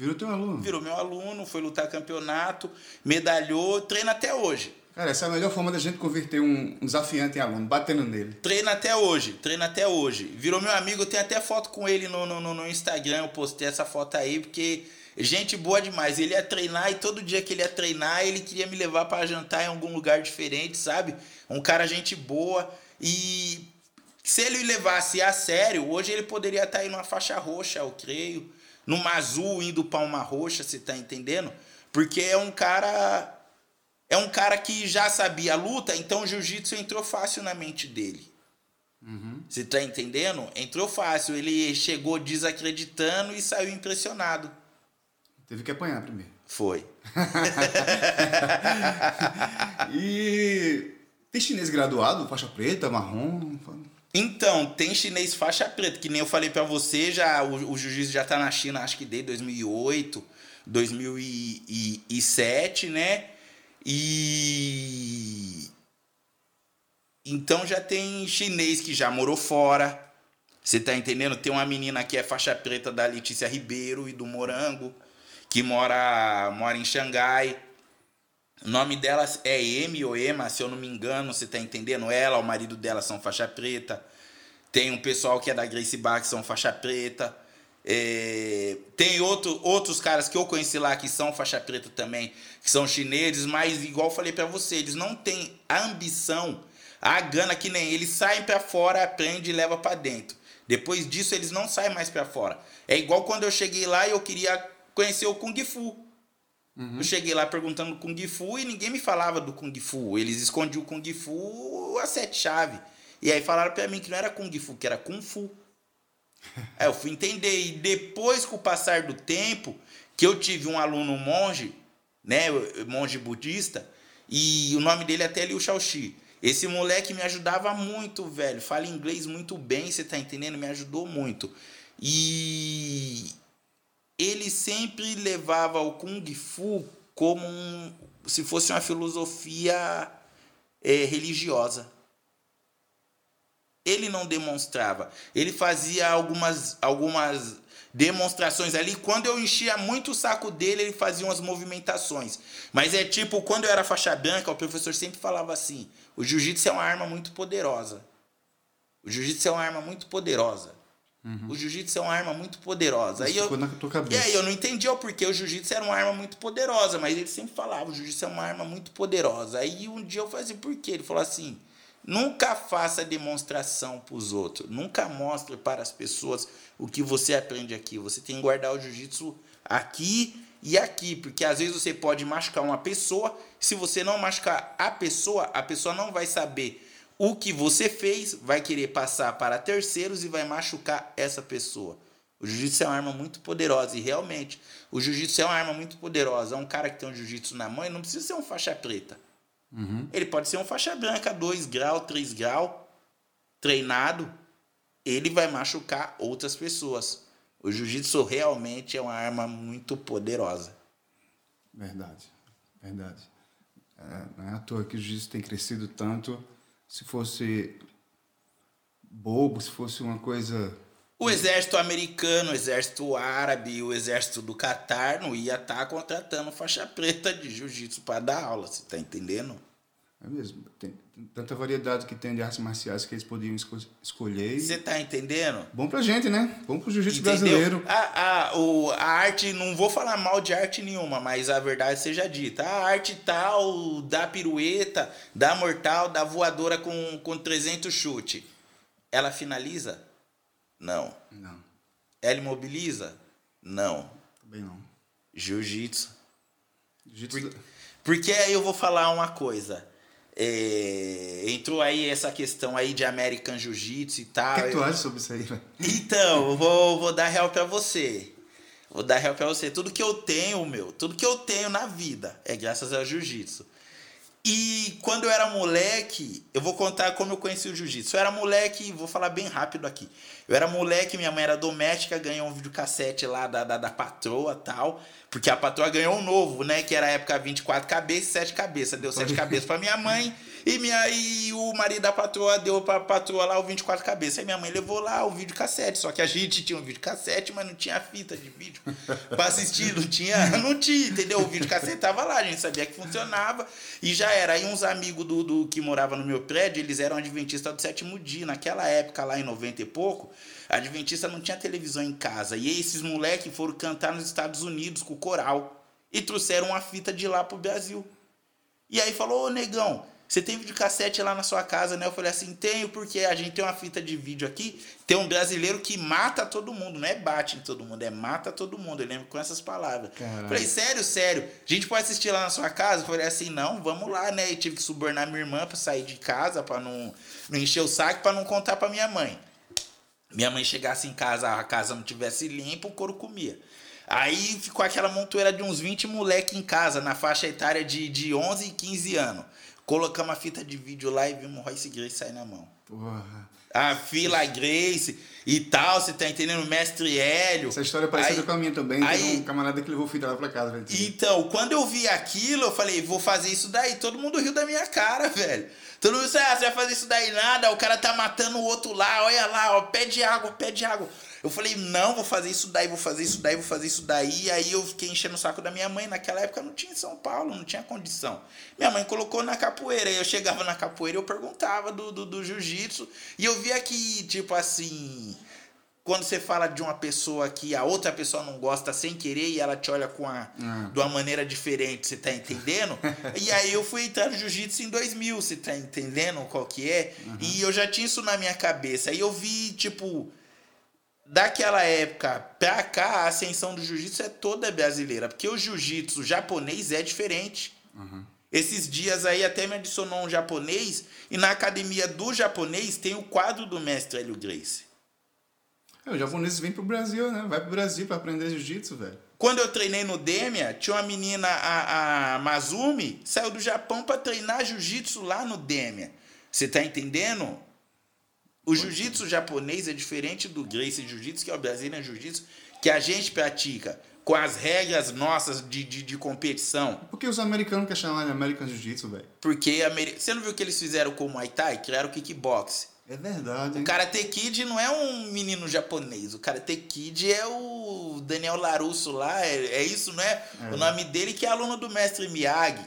Virou teu aluno? Virou meu aluno, foi lutar campeonato, medalhou, treina até hoje. Cara, essa é a melhor forma da gente converter um, desafiante em aluno, batendo nele. Treina até hoje, treina até hoje. Virou meu amigo, eu tenho até foto com ele no, no, no Instagram, eu postei essa foto aí, porque gente boa demais. Ele ia treinar e todo dia que ele ia treinar, ele queria me levar para jantar em algum lugar diferente, sabe? Um cara gente boa. E se ele levasse a sério, hoje ele poderia estar tá aí numa faixa roxa, eu creio. Numa azul, indo para uma roxa, você tá entendendo? Porque é um cara é um cara que já sabia a luta, então o jiu-jitsu entrou fácil na mente dele. Uhum. Você tá entendendo? Entrou fácil. Ele chegou desacreditando e saiu impressionado. Teve que apanhar primeiro. Foi. e tem chinês graduado, faixa preta, marrom? Então, tem chinês faixa preta, que nem eu falei para você, já o, o jiu-jitsu já tá na China, acho que desde 2008, 2007, né? E então já tem chinês que já morou fora. Você tá entendendo? Tem uma menina que é faixa preta da Letícia Ribeiro e do Morango, que mora mora em Xangai. O nome dela é Emi ou Ema, se eu não me engano, você tá entendendo? Ela, o marido dela são faixa preta. Tem um pessoal que é da Grace Bar que são faixa preta. É, tem outro, outros caras que eu conheci lá que são faixa preta também, que são chineses, mas igual falei para você, eles não têm a ambição, a gana que nem eles saem para fora, aprende e leva para dentro. Depois disso eles não saem mais para fora. É igual quando eu cheguei lá e eu queria conhecer o Kung Fu. Uhum. Eu cheguei lá perguntando do Kung Fu e ninguém me falava do Kung Fu. Eles escondiam o Kung Fu a sete chaves. E aí falaram pra mim que não era Kung Fu, que era Kung Fu. aí eu fui entender. E depois, com o passar do tempo, que eu tive um aluno monge, né, monge budista, e o nome dele é até Liu Shaoxi. Esse moleque me ajudava muito, velho. Fala inglês muito bem, você tá entendendo? Me ajudou muito. E ele sempre levava o Kung Fu como um, se fosse uma filosofia é, religiosa. Ele não demonstrava. Ele fazia algumas, algumas demonstrações ali. Quando eu enchia muito o saco dele, ele fazia umas movimentações. Mas é tipo, quando eu era faixa branca, o professor sempre falava assim: o jiu-jitsu é uma arma muito poderosa. O jiu-jitsu é uma arma muito poderosa. Uhum. O jiu-jitsu é uma arma muito poderosa. Aí eu, na tua cabeça. E aí eu não entendia o porquê o jiu-jitsu era uma arma muito poderosa, mas ele sempre falava: o jiu-jitsu é uma arma muito poderosa. Aí um dia eu falei assim: por quê? Ele falou assim: nunca faça demonstração para os outros, nunca mostre para as pessoas o que você aprende aqui. Você tem que guardar o jiu-jitsu aqui e aqui, porque às vezes você pode machucar uma pessoa, se você não machucar a pessoa, a pessoa não vai saber o que você fez, vai querer passar para terceiros e vai machucar essa pessoa. O jiu-jitsu é uma arma muito poderosa e realmente o jiu-jitsu é uma arma muito poderosa. Um cara que tem um jiu-jitsu na mão, ele não precisa ser um faixa preta. Uhum. Ele pode ser um faixa branca, 2 grau, 3 grau, treinado, ele vai machucar outras pessoas. O jiu-jitsu realmente é uma arma muito poderosa. Verdade, verdade. É, não é à toa que o jiu-jitsu tem crescido tanto. Se fosse bobo, se fosse uma coisa. O exército americano, o exército árabe, o exército do Catar não ia estar tá contratando faixa preta de jiu-jitsu para dar aula, você está entendendo? É mesmo. Tem, tanta variedade que tem de artes marciais que eles podiam esco escolher. Você tá entendendo? Bom pra gente, né? Bom pro jiu-jitsu brasileiro. A, a, o, a arte, não vou falar mal de arte nenhuma, mas a verdade seja dita. A arte tal da pirueta, da mortal, da voadora com, com 300 chute, ela finaliza? Não. Não. Ela imobiliza? Não. Também não. Jiu-jitsu. Jiu-jitsu... Por, porque aí eu vou falar uma coisa é, entrou aí essa questão aí de American Jiu-Jitsu e tal. O que, tu acha sobre isso aí, velho? Então, vou, vou dar real pra você. Vou dar real pra você. Tudo que eu tenho, meu, tudo que eu tenho na vida é graças ao Jiu-Jitsu. E quando eu era moleque, eu vou contar como eu conheci o jiu-jitsu. Eu era moleque, vou falar bem rápido aqui. Eu era moleque, minha mãe era doméstica, ganhou um videocassete lá da, da, da patroa tal. Porque a patroa ganhou um novo, né? Que era a época 24 cabeças e 7 cabeças. Deu 7 cabeças pra minha mãe. E, minha, e o marido da patroa deu pra patroa lá o 24 cabeças. Aí minha mãe levou lá o vídeo cassete. Só que a gente tinha um vídeo cassete, mas não tinha fita de vídeo pra assistir. Não tinha, não tinha, entendeu? O vídeo cassete tava lá, a gente sabia que funcionava. E já era. Aí uns amigos do, do que moravam no meu prédio, eles eram adventistas do sétimo dia. Naquela época, lá em 90 e pouco, adventista não tinha televisão em casa. E esses moleques foram cantar nos Estados Unidos com o coral. E trouxeram uma fita de lá pro Brasil. E aí falou, ô negão, você tem videocassete lá na sua casa, né? Eu falei assim, tenho, porque a gente tem uma fita de vídeo aqui. Tem um brasileiro que mata todo mundo. Não é bate em todo mundo, é mata todo mundo. Eu lembro com essas palavras. Caralho. Falei, sério, sério. A gente pode assistir lá na sua casa? Eu falei assim, não, vamos lá, né? E tive que subornar minha irmã pra sair de casa, pra não, não encher o saco, pra não contar pra minha mãe. Minha mãe chegasse em casa, a casa não tivesse limpa, o couro comia. Aí ficou aquela montoeira de uns 20 moleque em casa, na faixa etária de, de 11 e 15 anos. Colocamos a fita de vídeo lá e vimos Royce Grace sair na mão. Porra. A fila Grace e tal, você tá entendendo? O mestre Hélio. Essa história é parecida aí, com a minha também. Aí, Tem um camarada que levou fita lá pra casa. Velho. Então, quando eu vi aquilo, eu falei, vou fazer isso daí. Todo mundo riu da minha cara, velho. Todo mundo disse, ah, você vai fazer isso daí nada, o cara tá matando o outro lá, olha lá, ó, pede água, pede água. Eu falei, não, vou fazer isso daí, vou fazer isso daí, vou fazer isso daí. E aí eu fiquei enchendo o saco da minha mãe. Naquela época não tinha em São Paulo, não tinha condição. Minha mãe colocou na capoeira. Eu chegava na capoeira e eu perguntava do, do, do jiu-jitsu. E eu via que, tipo assim quando você fala de uma pessoa que a outra pessoa não gosta sem querer e ela te olha com a, uhum. de uma maneira diferente, você tá entendendo? e aí eu fui entrar no jiu-jitsu em 2000, você tá entendendo qual que é? Uhum. E eu já tinha isso na minha cabeça. Aí eu vi, tipo, daquela época pra cá, a ascensão do jiu-jitsu é toda brasileira. Porque o jiu-jitsu japonês é diferente. Uhum. Esses dias aí até me adicionou um japonês. E na academia do japonês tem o quadro do mestre Hélio Grace. É, os japoneses vêm pro Brasil, né? Vai pro Brasil para aprender jiu-jitsu, velho. Quando eu treinei no Demia, tinha uma menina, a, a Mazumi, saiu do Japão para treinar jiu-jitsu lá no Demia. Você tá entendendo? O jiu-jitsu japonês é diferente do Grace Jiu-Jitsu, que é o Brazilian Jiu-Jitsu, que a gente pratica com as regras nossas de, de, de competição. Por que os americanos querem chamar de American Jiu-Jitsu, velho? Porque você não viu o que eles fizeram com o Muay Thai? Criaram o kickbox. É verdade. Hein? O Karate Kid não é um menino japonês. O Karate Kid é o Daniel Larusso lá. É, é isso, não é? é? O nome dele que é aluno do mestre Miyagi.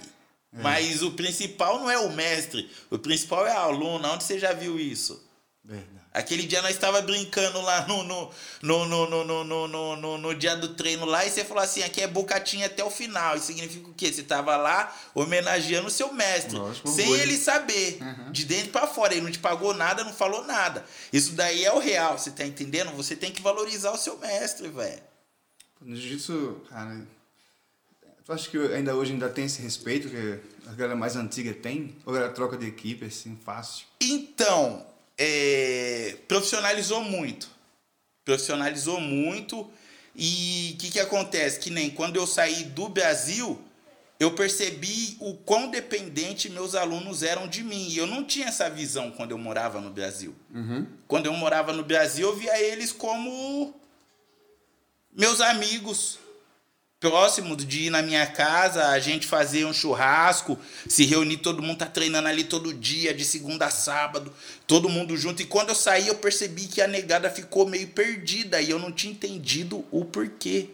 É. Mas o principal não é o mestre. O principal é a aluna. Onde você já viu isso? Verdade. Aquele dia nós estava brincando lá no no, no, no, no, no, no, no, no, dia do treino lá e você falou assim, aqui é bocatinha até o final. Isso significa o quê? Você estava lá homenageando o seu mestre, Lógico, sem ele saber, uhum. de dentro para fora. Ele não te pagou nada, não falou nada. Isso daí é o real, você tá entendendo? Você tem que valorizar o seu mestre, velho. No jiu-jitsu, cara, tu acha que ainda hoje ainda tem esse respeito que a galera mais antiga tem? Ou era troca de equipe, assim, fácil? Então, é, profissionalizou muito. Profissionalizou muito. E o que, que acontece? Que nem quando eu saí do Brasil, eu percebi o quão dependente meus alunos eram de mim. E eu não tinha essa visão quando eu morava no Brasil. Uhum. Quando eu morava no Brasil, eu via eles como meus amigos próximo de ir na minha casa, a gente fazer um churrasco, se reunir, todo mundo tá treinando ali todo dia, de segunda a sábado, todo mundo junto. E quando eu saí, eu percebi que a negada ficou meio perdida e eu não tinha entendido o porquê.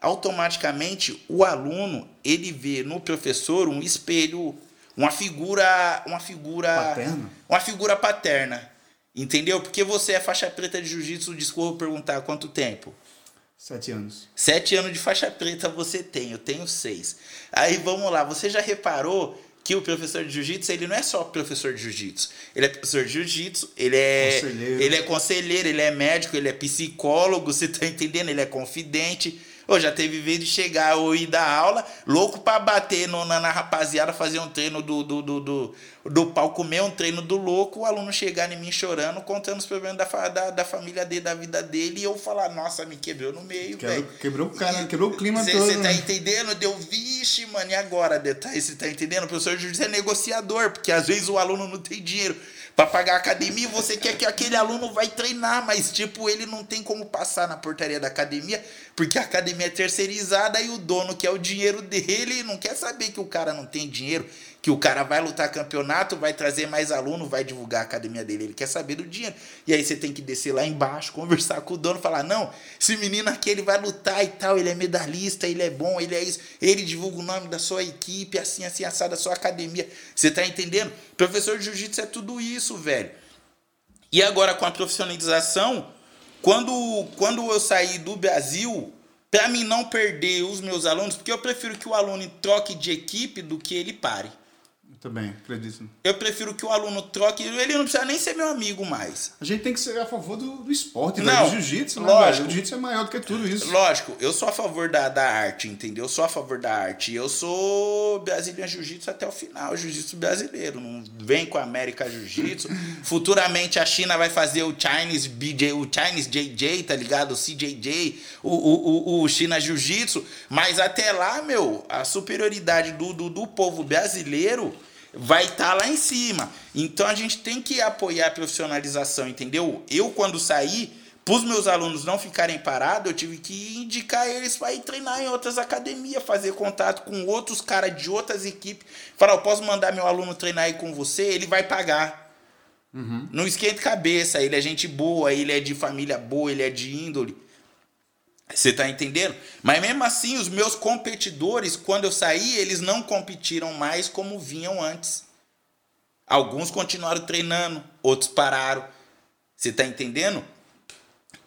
Automaticamente, o aluno, ele vê no professor um espelho, uma figura, uma figura paterna. Uma figura paterna. Entendeu? Porque você é faixa preta de jiu-jitsu, desculpa perguntar quanto tempo? Sete anos. Sete anos de faixa preta você tem, eu tenho seis. Aí vamos lá, você já reparou que o professor de jiu-jitsu, ele não é só professor de jiu-jitsu. Ele é professor de jiu-jitsu, ele é conselheiro. ele é conselheiro, ele é médico, ele é psicólogo, você tá entendendo? Ele é confidente. Ou já teve vez de chegar ou ir dar aula, louco para bater no, na, na, rapaziada, fazer um treino do, do, do, do, do pau, comer um treino do louco, o aluno chegar em mim chorando, contando os problemas da, da, da família dele, da vida dele, e eu falar, nossa, me quebrou no meio, velho. Quebrou o cara, quebrou o clima cê, todo. Você tá né? entendendo? Deu, vixe, mano, e agora? Você tá entendendo? O professor Júlio é negociador, porque às vezes o aluno não tem dinheiro para pagar a academia, você quer que aquele aluno vai treinar, mas tipo, ele não tem como passar na portaria da academia, porque a academia é terceirizada e o dono quer o dinheiro dele, não quer saber que o cara não tem dinheiro que o cara vai lutar campeonato, vai trazer mais aluno, vai divulgar a academia dele. Ele quer saber do dinheiro. E aí você tem que descer lá embaixo, conversar com o dono, falar: não, esse menino aqui ele vai lutar e tal, ele é medalhista, ele é bom, ele é isso. Ele divulga o nome da sua equipe, assim, assim, assado, da sua academia. Você tá entendendo? Professor de jiu-jitsu é tudo isso, velho. E agora com a profissionalização, quando, quando eu saí do Brasil, para mim não perder os meus alunos, porque eu prefiro que o aluno troque de equipe do que ele pare. Também, acredito. Eu prefiro que o aluno troque. Ele não precisa nem ser meu amigo mais. A gente tem que ser a favor do, do esporte, não, do jiu-jitsu, né? Lógico. O jiu-jitsu é maior do que tudo isso. Lógico, eu sou a favor da, da arte, entendeu? Eu sou a favor da arte. Eu sou brasileiro jiu-jitsu até o final, jiu-jitsu brasileiro. Não vem com a América Jiu-Jitsu. Futuramente a China vai fazer o Chinese BJ, o Chinese JJ, tá ligado? O CJJ, o, o, o, o China Jiu-Jitsu. Mas até lá, meu, a superioridade do, do, do povo brasileiro vai estar tá lá em cima. Então a gente tem que apoiar a profissionalização, entendeu? Eu, quando saí, para os meus alunos não ficarem parados, eu tive que indicar eles para ir treinar em outras academias, fazer contato com outros caras de outras equipes. Falar, eu posso mandar meu aluno treinar aí com você, ele vai pagar. Uhum. Não esquente cabeça, ele é gente boa, ele é de família boa, ele é de índole. Você tá entendendo? Mas mesmo assim, os meus competidores, quando eu saí, eles não competiram mais como vinham antes. Alguns continuaram treinando, outros pararam. Você tá entendendo?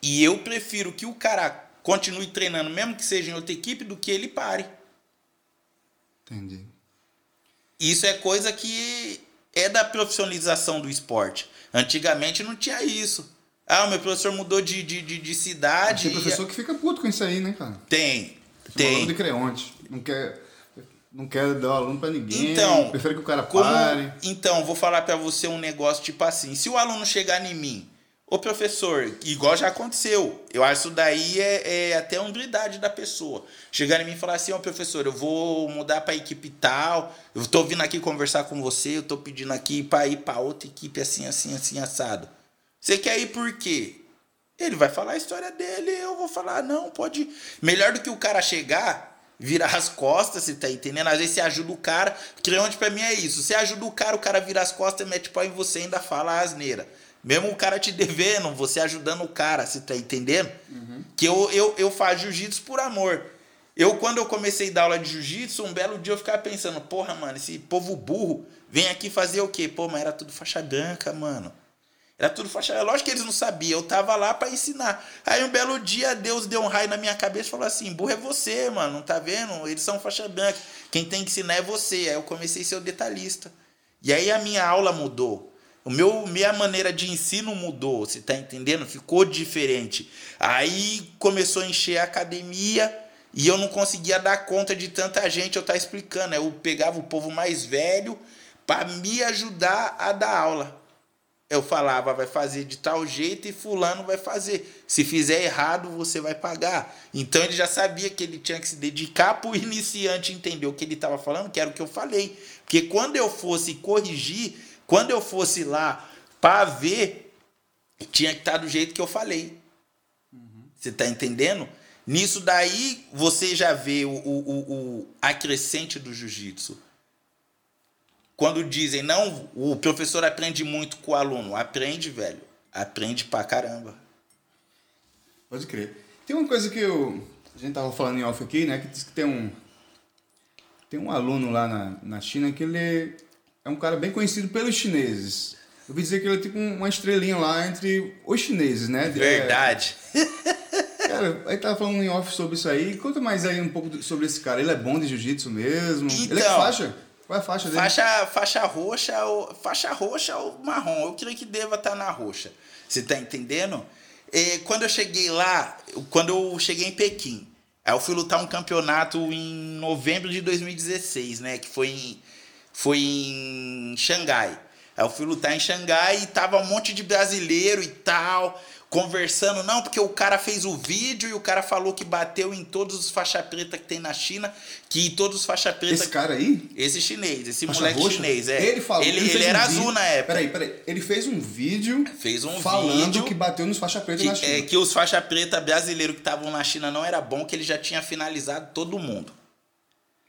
E eu prefiro que o cara continue treinando, mesmo que seja em outra equipe, do que ele pare. Entendi. Isso é coisa que é da profissionalização do esporte. Antigamente não tinha isso. Ah, o meu professor mudou de, de, de, de cidade. Tem professor que fica puto com isso aí, né, cara? Tem, tem. aluno de creonte. Não quer, não quer dar aluno pra ninguém. Então, prefere que o cara Como- pare. Então, vou falar pra você um negócio tipo assim. Se o aluno chegar em mim, ô professor, igual já aconteceu, eu acho isso daí é, é até a hombridade da pessoa. Chegar em mim e falar assim, ô professor, eu vou mudar pra equipe tal, eu tô vindo aqui conversar com você, eu tô pedindo aqui pra ir pra outra equipe assim, assim, assim, assado. Você quer ir por quê? Ele vai falar a história dele, eu vou falar, não, pode ir. Melhor do que o cara chegar, virar as costas, você tá entendendo? Às vezes você ajuda o cara, creonte pra mim é isso. Você ajuda o cara, o cara vira as costas, mete pau em você e ainda fala a asneira. Mesmo o cara te devendo, você ajudando o cara, você tá entendendo? Que eu, eu, eu faço jiu-jitsu por amor. Eu, quando eu comecei a dar aula de jiu-jitsu, um belo dia eu ficava pensando, porra, mano, esse povo burro vem aqui fazer o quê? Pô, mas era tudo faixa branca, mano. Era tudo faixa. Lógico que eles não sabiam, eu tava lá pra ensinar. Aí um belo dia Deus deu um raio na minha cabeça e falou assim: burro é você, mano, não tá vendo? Eles são faixa branca. Quem tem que ensinar é você. Aí eu comecei a ser o detalhista. E aí a minha aula mudou. O meu, minha maneira de ensino mudou, você tá entendendo? Ficou diferente. Aí começou a encher a academia e eu não conseguia dar conta de tanta gente, eu tá explicando. Eu pegava o povo mais velho para me ajudar a dar aula. Eu falava, vai fazer de tal jeito e fulano vai fazer. Se fizer errado, você vai pagar. Então ele já sabia que ele tinha que se dedicar para o iniciante entender o que ele estava falando, que era o que eu falei. Porque quando eu fosse corrigir, quando eu fosse lá para ver, tinha que estar do jeito que eu falei. Você tá entendendo? Nisso daí, você já vê o, o, o, o a crescente do jiu-jitsu. Quando dizem, não, o professor aprende muito com o aluno. Aprende, velho. Aprende pra caramba. Pode crer. Tem uma coisa que eu. A gente tava falando em off aqui, né? Que diz que tem um. Tem um aluno lá na, na China que ele é um cara bem conhecido pelos chineses. Eu ouvi dizer que ele é tipo uma estrelinha lá entre os chineses, né? Verdade. É, cara, aí tava falando em off sobre isso aí. Conta mais aí um pouco sobre esse cara. Ele é bom de jiu-jitsu mesmo? ele é Então, faixa? Qual é a faixa dele? Faixa, faixa roxa ou faixa roxa ou marrom. Eu creio que deva estar na roxa. Você tá entendendo? E quando eu cheguei lá, quando eu cheguei em Pequim, aí eu fui lutar um campeonato em novembro de 2016, né? Que foi em, foi em Xangai. Aí eu fui lutar em Xangai e tava um monte de brasileiro e tal, conversando. Não, porque o cara fez o vídeo e o cara falou que bateu em todos os faixa preta que tem na China, que todos os faixa preta Esse cara aí? esse chinês, esse Faixa moleque roxa? chinês, é. Ele falou. Ele, ele fez era um azul vídeo- na época. Peraí, peraí. Ele fez um vídeo. Fez um falando vídeo que bateu nos faixa preta que, na China. é, que os faixa preta brasileiros que estavam na China não era bom, que ele já tinha finalizado todo mundo.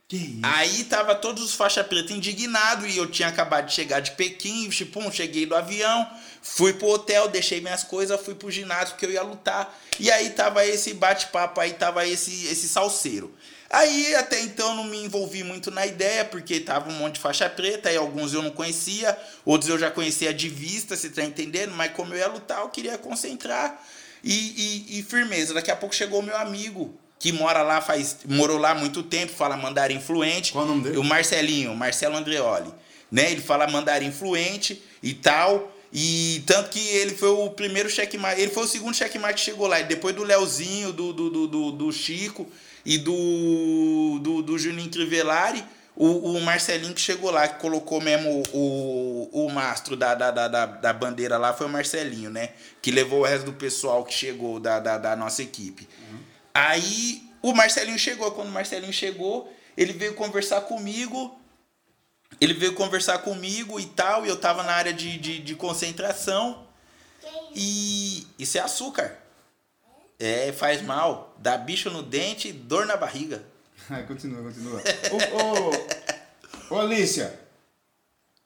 Que isso? Aí tava todos os faixa preta indignados e eu tinha acabado de chegar de Pequim, tipo, cheguei do avião, fui pro hotel, deixei minhas coisas, fui pro ginásio porque eu ia lutar. E aí tava esse bate-papo, aí tava esse, esse salseiro. Aí até então eu não me envolvi muito na ideia, porque tava um monte de faixa preta, aí alguns eu não conhecia, outros eu já conhecia de vista, você tá entendendo? Mas como eu ia lutar, eu queria concentrar e, e, e firmeza. Daqui a pouco chegou o meu amigo, que mora lá, faz, morou lá há muito tempo, fala mandarim fluente. Qual o nome dele? O Marcelinho, Marcelo Andreoli. Né? Ele fala mandarim fluente e tal. E tanto que ele foi o primeiro checkmate, ele foi o segundo checkmate que chegou lá. E depois do Leozinho, do, do, do, do, do Chico e do, do, do Juninho Crivellari, o, o Marcelinho que chegou lá, que colocou mesmo o, o mastro da, da, da, da, bandeira lá, foi o Marcelinho, né? Que levou o resto do pessoal que chegou da, da, da nossa equipe. Aí o Marcelinho chegou. Quando o Marcelinho chegou, ele veio conversar comigo. Ele veio conversar comigo e tal. E eu tava na área de, de, de concentração. E isso é açúcar. É, faz mal. Dá bicho no dente, dor na barriga. Ai, continua, continua. ô, ô, ô, Alicia.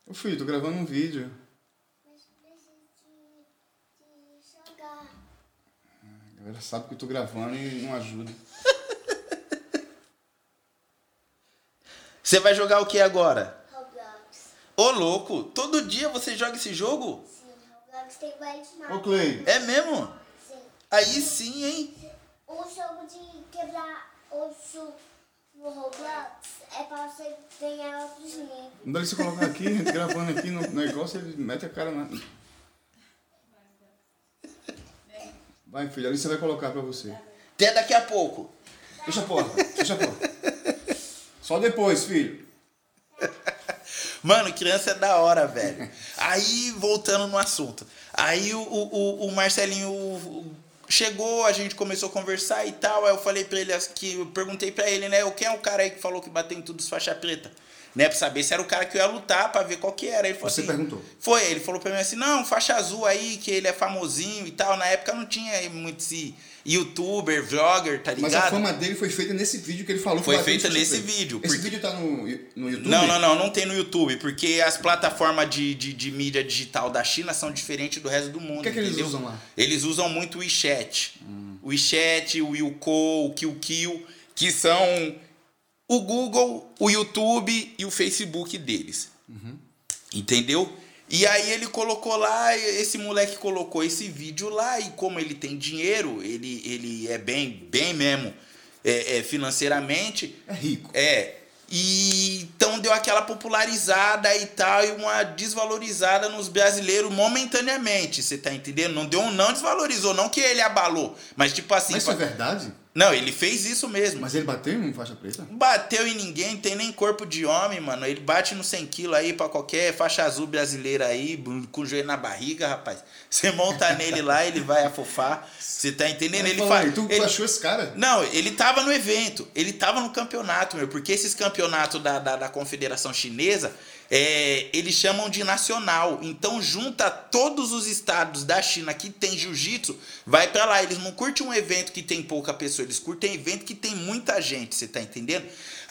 Ô, filho, tô gravando um vídeo. Mas precisa de, de jogar. A galera sabe que eu tô gravando e não ajuda. Você vai jogar o que agora? Roblox. Ô louco, todo dia você joga esse jogo? Sim, Roblox tem vários Ô, mapas. Clay. É mesmo? Sim. Aí sim, hein? O jogo de quebrar osso no Roblox é pra você ganhar outros níveis. Não dá ele se colocar aqui, gravando aqui no negócio, ele mete a cara na. Vai, filho, ali você vai colocar pra você. Até daqui a pouco. Fecha a porta, fecha a porta. Só depois, filho. Mano, criança é da hora, velho. Aí, voltando no assunto. Aí o, o, o Marcelinho chegou, a gente começou a conversar e tal. Aí eu falei pra ele que eu perguntei pra ele, né? Quem é o cara aí que falou que bateu em tudo os faixa preta? Né, pra saber se era o cara que eu ia lutar, pra ver qual que era. Ele falou Você assim, perguntou? Foi, ele falou pra mim assim, não, faixa azul aí, que ele é famosinho e tal. Na época não tinha muito esse youtuber, vlogger, tá ligado? Mas a fama dele foi feita nesse vídeo que ele falou. Foi feita nesse Faixa vídeo, Preta. Esse porque- vídeo tá no, no YouTube? Não, não, não, não tem no YouTube, porque as plataformas de, de, de mídia digital da China são diferentes do resto do mundo. O que é que eles usam lá? Eles usam muito o WeChat. O WeChat, o Youko, o QQ, que são o Google, o YouTube e o Facebook deles. Entendeu? E aí ele colocou lá, esse moleque colocou esse vídeo lá, e como ele tem dinheiro, ele, ele é bem, bem mesmo é, é, financeiramente, É rico. é. E então deu aquela popularizada e tal, e uma desvalorizada nos brasileiros momentaneamente, você tá entendendo? Não deu, não desvalorizou, não que ele abalou, mas tipo assim. Mas isso é pa- verdade? Não, ele fez isso mesmo. Mas ele bateu em faixa preta? Bateu em ninguém, tem nem corpo de homem, mano. Ele bate no 100 kg aí pra qualquer faixa azul brasileira aí, com o joelho na barriga, rapaz. Você monta nele lá, ele vai afofar. Você tá entendendo? Ele fala tu ele- achou esse cara? Não, ele tava no evento, ele tava no campeonato, meu, porque esses campeonatos da, da, da Confederação Chinesa, é, eles chamam de nacional. Então junta todos os estados da China que tem jiu-jitsu, vai pra lá. Eles não curtem um evento que tem pouca pessoa, eles curtem evento que tem muita gente, você tá entendendo?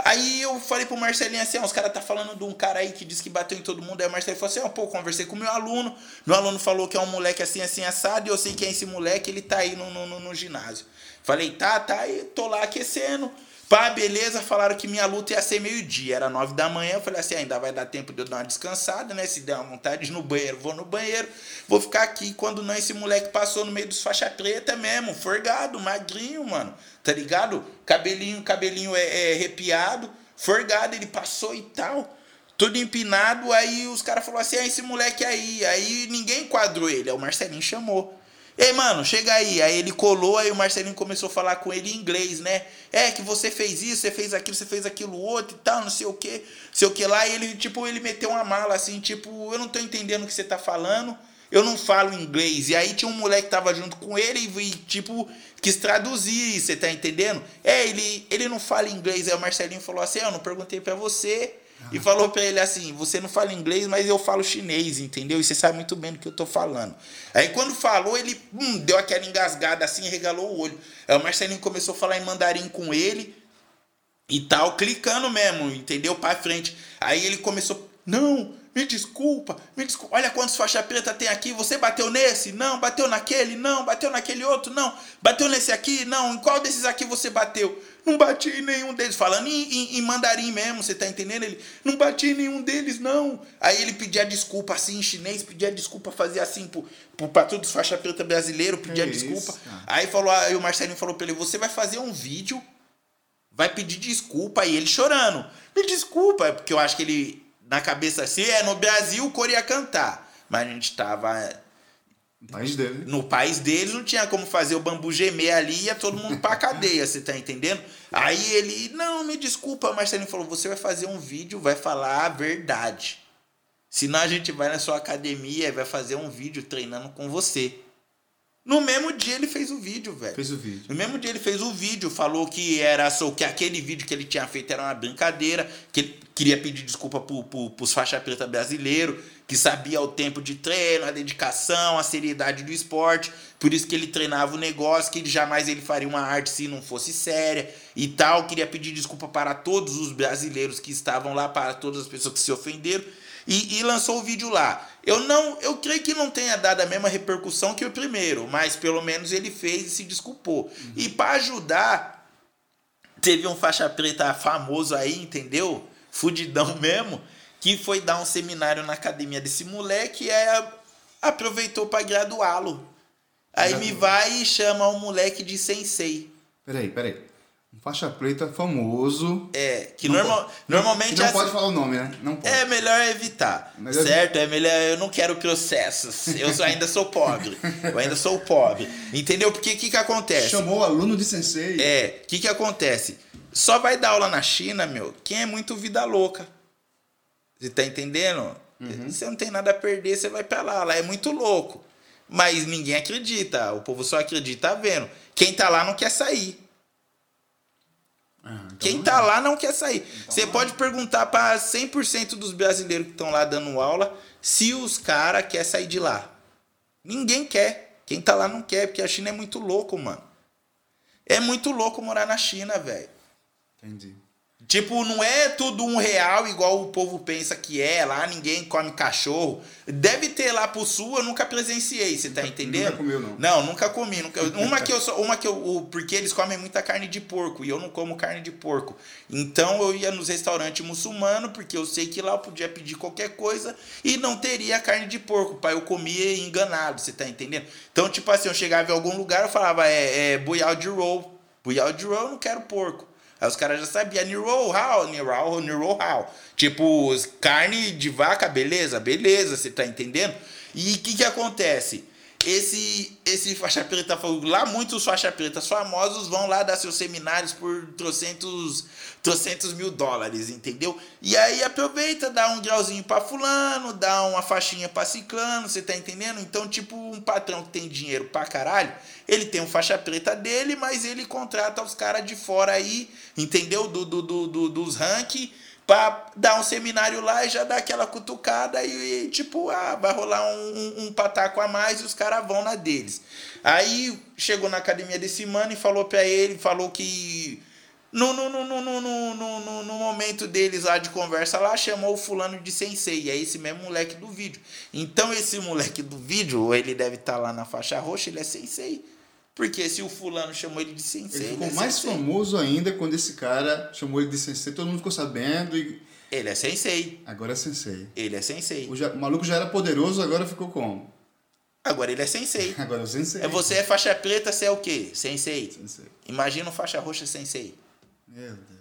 Aí eu falei pro Marcelinho assim, ó, os caras tá falando de um cara aí que disse que bateu em todo mundo. Aí o Marcelinho falou assim, ó, pô, conversei com meu aluno, meu aluno falou que é um moleque assim, assim, assado, e eu sei quem é esse moleque, ele tá aí no, no- no ginásio. Falei, tá, tá, e tô lá aquecendo. Pá, beleza, falaram que minha luta ia ser meio-dia, era nove da manhã. Eu falei assim, ainda vai dar tempo de eu dar uma descansada, né? Se der uma vontade no banheiro, vou no banheiro. Vou ficar aqui. Quando não, esse moleque passou no meio dos faixa preta mesmo, forgado, magrinho, mano. Tá ligado? Cabelinho, cabelinho é, é arrepiado, forgado, ele passou e tal. Tudo empinado, aí os caras falaram assim, ah, esse moleque aí. Aí ninguém enquadrou ele, aí o Marcelinho chamou. Ei, mano, chega aí. Aí ele colou, aí o Marcelinho começou a falar com ele em inglês, né? É que você fez isso, você fez aquilo, você fez aquilo outro e tal, não sei o que, sei o que lá. E ele, tipo, ele meteu uma mala assim, tipo, eu não tô entendendo o que você tá falando, eu não falo inglês. E aí tinha um moleque que tava junto com ele e, tipo, quis traduzir, você tá entendendo? É, ele, ele não fala inglês. Aí o Marcelinho falou assim, "Ah, eu não perguntei pra você. E falou pra ele assim: você não fala inglês, mas eu falo chinês, entendeu? E você sabe muito bem do que eu tô falando. Aí quando falou, ele hum, deu aquela engasgada assim, regalou o olho. Aí o Marcelinho começou a falar em mandarim com ele e tal, clicando mesmo, entendeu? Pra frente. Aí ele começou: não, me desculpa, me desculpa. Olha quantos faixa preta tem aqui. Você bateu nesse? Não. Bateu naquele? Não. Bateu naquele outro? Não. Bateu nesse aqui? Não. Em qual desses aqui você bateu? Não bati em nenhum deles. Falando em, em- em mandarim mesmo, você tá entendendo? Ele, não bati em nenhum deles, não. Aí ele pedia desculpa assim em chinês, pedia desculpa, fazia assim pro, pro, pra todos os faixa preta brasileiro, pedia Que desculpa. isso, aí falou, aí o Marcelinho falou pra ele, você vai fazer um vídeo vai pedir desculpa e ele chorando. Me desculpa, porque eu acho que ele, na cabeça assim, é, no Brasil o coro ia cantar. Mas a gente tava país dele. no país deles, não tinha como fazer o bambu gemer ali, ia todo mundo pra cadeia, você tá entendendo? Aí ele, não, me desculpa, Marcelinho falou, você vai fazer um vídeo, vai falar a verdade. Senão a gente vai na sua academia e vai fazer um vídeo treinando com você. No mesmo dia ele fez o vídeo, velho. Fez o vídeo. No mesmo dia ele fez o vídeo, falou que era só que aquele vídeo que ele tinha feito era uma brincadeira, que ele queria pedir desculpa pro, pro, pros faixa preta brasileiro, que sabia o tempo de treino, a dedicação, a seriedade do esporte, por isso que ele treinava o negócio, que ele jamais ele faria uma arte se não fosse séria e tal. Queria pedir desculpa para todos os brasileiros que estavam lá, para todas as pessoas que se ofenderam. E, e lançou o vídeo lá. Eu não, eu creio que não tenha dado a mesma repercussão que o primeiro, mas pelo menos ele fez e se desculpou. E para ajudar, teve um faixa preta famoso aí, entendeu? Fudidão mesmo, que foi dar um seminário na academia desse moleque e aí aproveitou para graduá-lo. Aí me Graduou. vai e chama o moleque de sensei. Peraí, peraí. Um faixa preta famoso. É, que Não normal, pode- normalmente Não essa- pode falar o nome, né? Não pode. É melhor evitar, Melhor- certo? É melhor. Eu não quero processos. Eu só- ainda sou pobre. Eu ainda sou pobre. Entendeu? Porque o que, que acontece? Chamou o aluno de sensei. É, o que, que acontece? Só vai dar aula na China, meu, quem é muito vida louca. Você tá entendendo? Você não tem nada a perder, você vai pra lá. Lá é muito louco. Mas ninguém acredita. O povo só acredita vendo. Quem tá lá não quer sair. Ah, então Quem tá é. lá não quer sair. Você pode perguntar para 100% dos brasileiros que estão lá dando aula se os caras querem sair de lá. Ninguém quer. Quem tá lá não quer, porque a China é muito louco, mano. É muito louco morar na China, velho. Entendi. Tipo, não é tudo um real igual o povo pensa que é. Lá ninguém come cachorro. Deve ter lá pro sul, eu nunca presenciei, você tá entendendo? nunca comeu, não. Não, nunca comi. Nunca, uma que eu só, uma que eu, porque eles comem muita carne de porco e eu não como carne de porco. Então eu ia nos restaurantes muçulmanos porque eu sei que lá eu podia pedir qualquer coisa e não teria carne de porco para eu comer enganado, você tá entendendo? Então, tipo assim, eu chegava em algum lugar eu falava é, é buyao de roll. Buyao de roll eu não quero porco. Aí os caras já sabiam, Niro how, Niro, Niro how. Tipo, carne de vaca, beleza? Beleza, você tá entendendo? E o que que acontece? Esse, esse faixa preta, falou, lá muitos faixa pretas famosos vão lá dar seus seminários por trocentos, trocentos mil dólares, entendeu? E aí aproveita, dá um grauzinho pra fulano, dá uma faixinha pra ciclano, você tá entendendo? Então, tipo, um patrão que tem dinheiro pra caralho, ele tem um faixa preta dele, mas ele contrata os caras de fora aí, entendeu? Do, do, do, do- dos ranking pra dar um seminário lá e já dar aquela cutucada e, e, tipo, ah, vai rolar um, um, um pataco a mais e os caras vão na deles. Aí chegou na academia desse mano e falou pra ele, falou que no, no, no, no, no, no, no, no- momento deles lá de conversa lá, chamou o fulano de sensei, e é esse mesmo moleque do vídeo. Então esse moleque do vídeo, ele deve estar lá na faixa roxa, ele é sensei. Porque se o fulano chamou ele de sensei, Ele ele, ficou é mais sensei. famoso ainda quando esse cara chamou ele de sensei. Todo mundo ficou sabendo e Ele é sensei. agora é sensei. Ele é sensei. O, ja- o maluco já era poderoso, agora ficou como? Agora ele é sensei. Agora é o sensei. É você é faixa preta, você é o quê? Sensei. Sensei. Imagina um faixa roxa sensei. Meu Deus.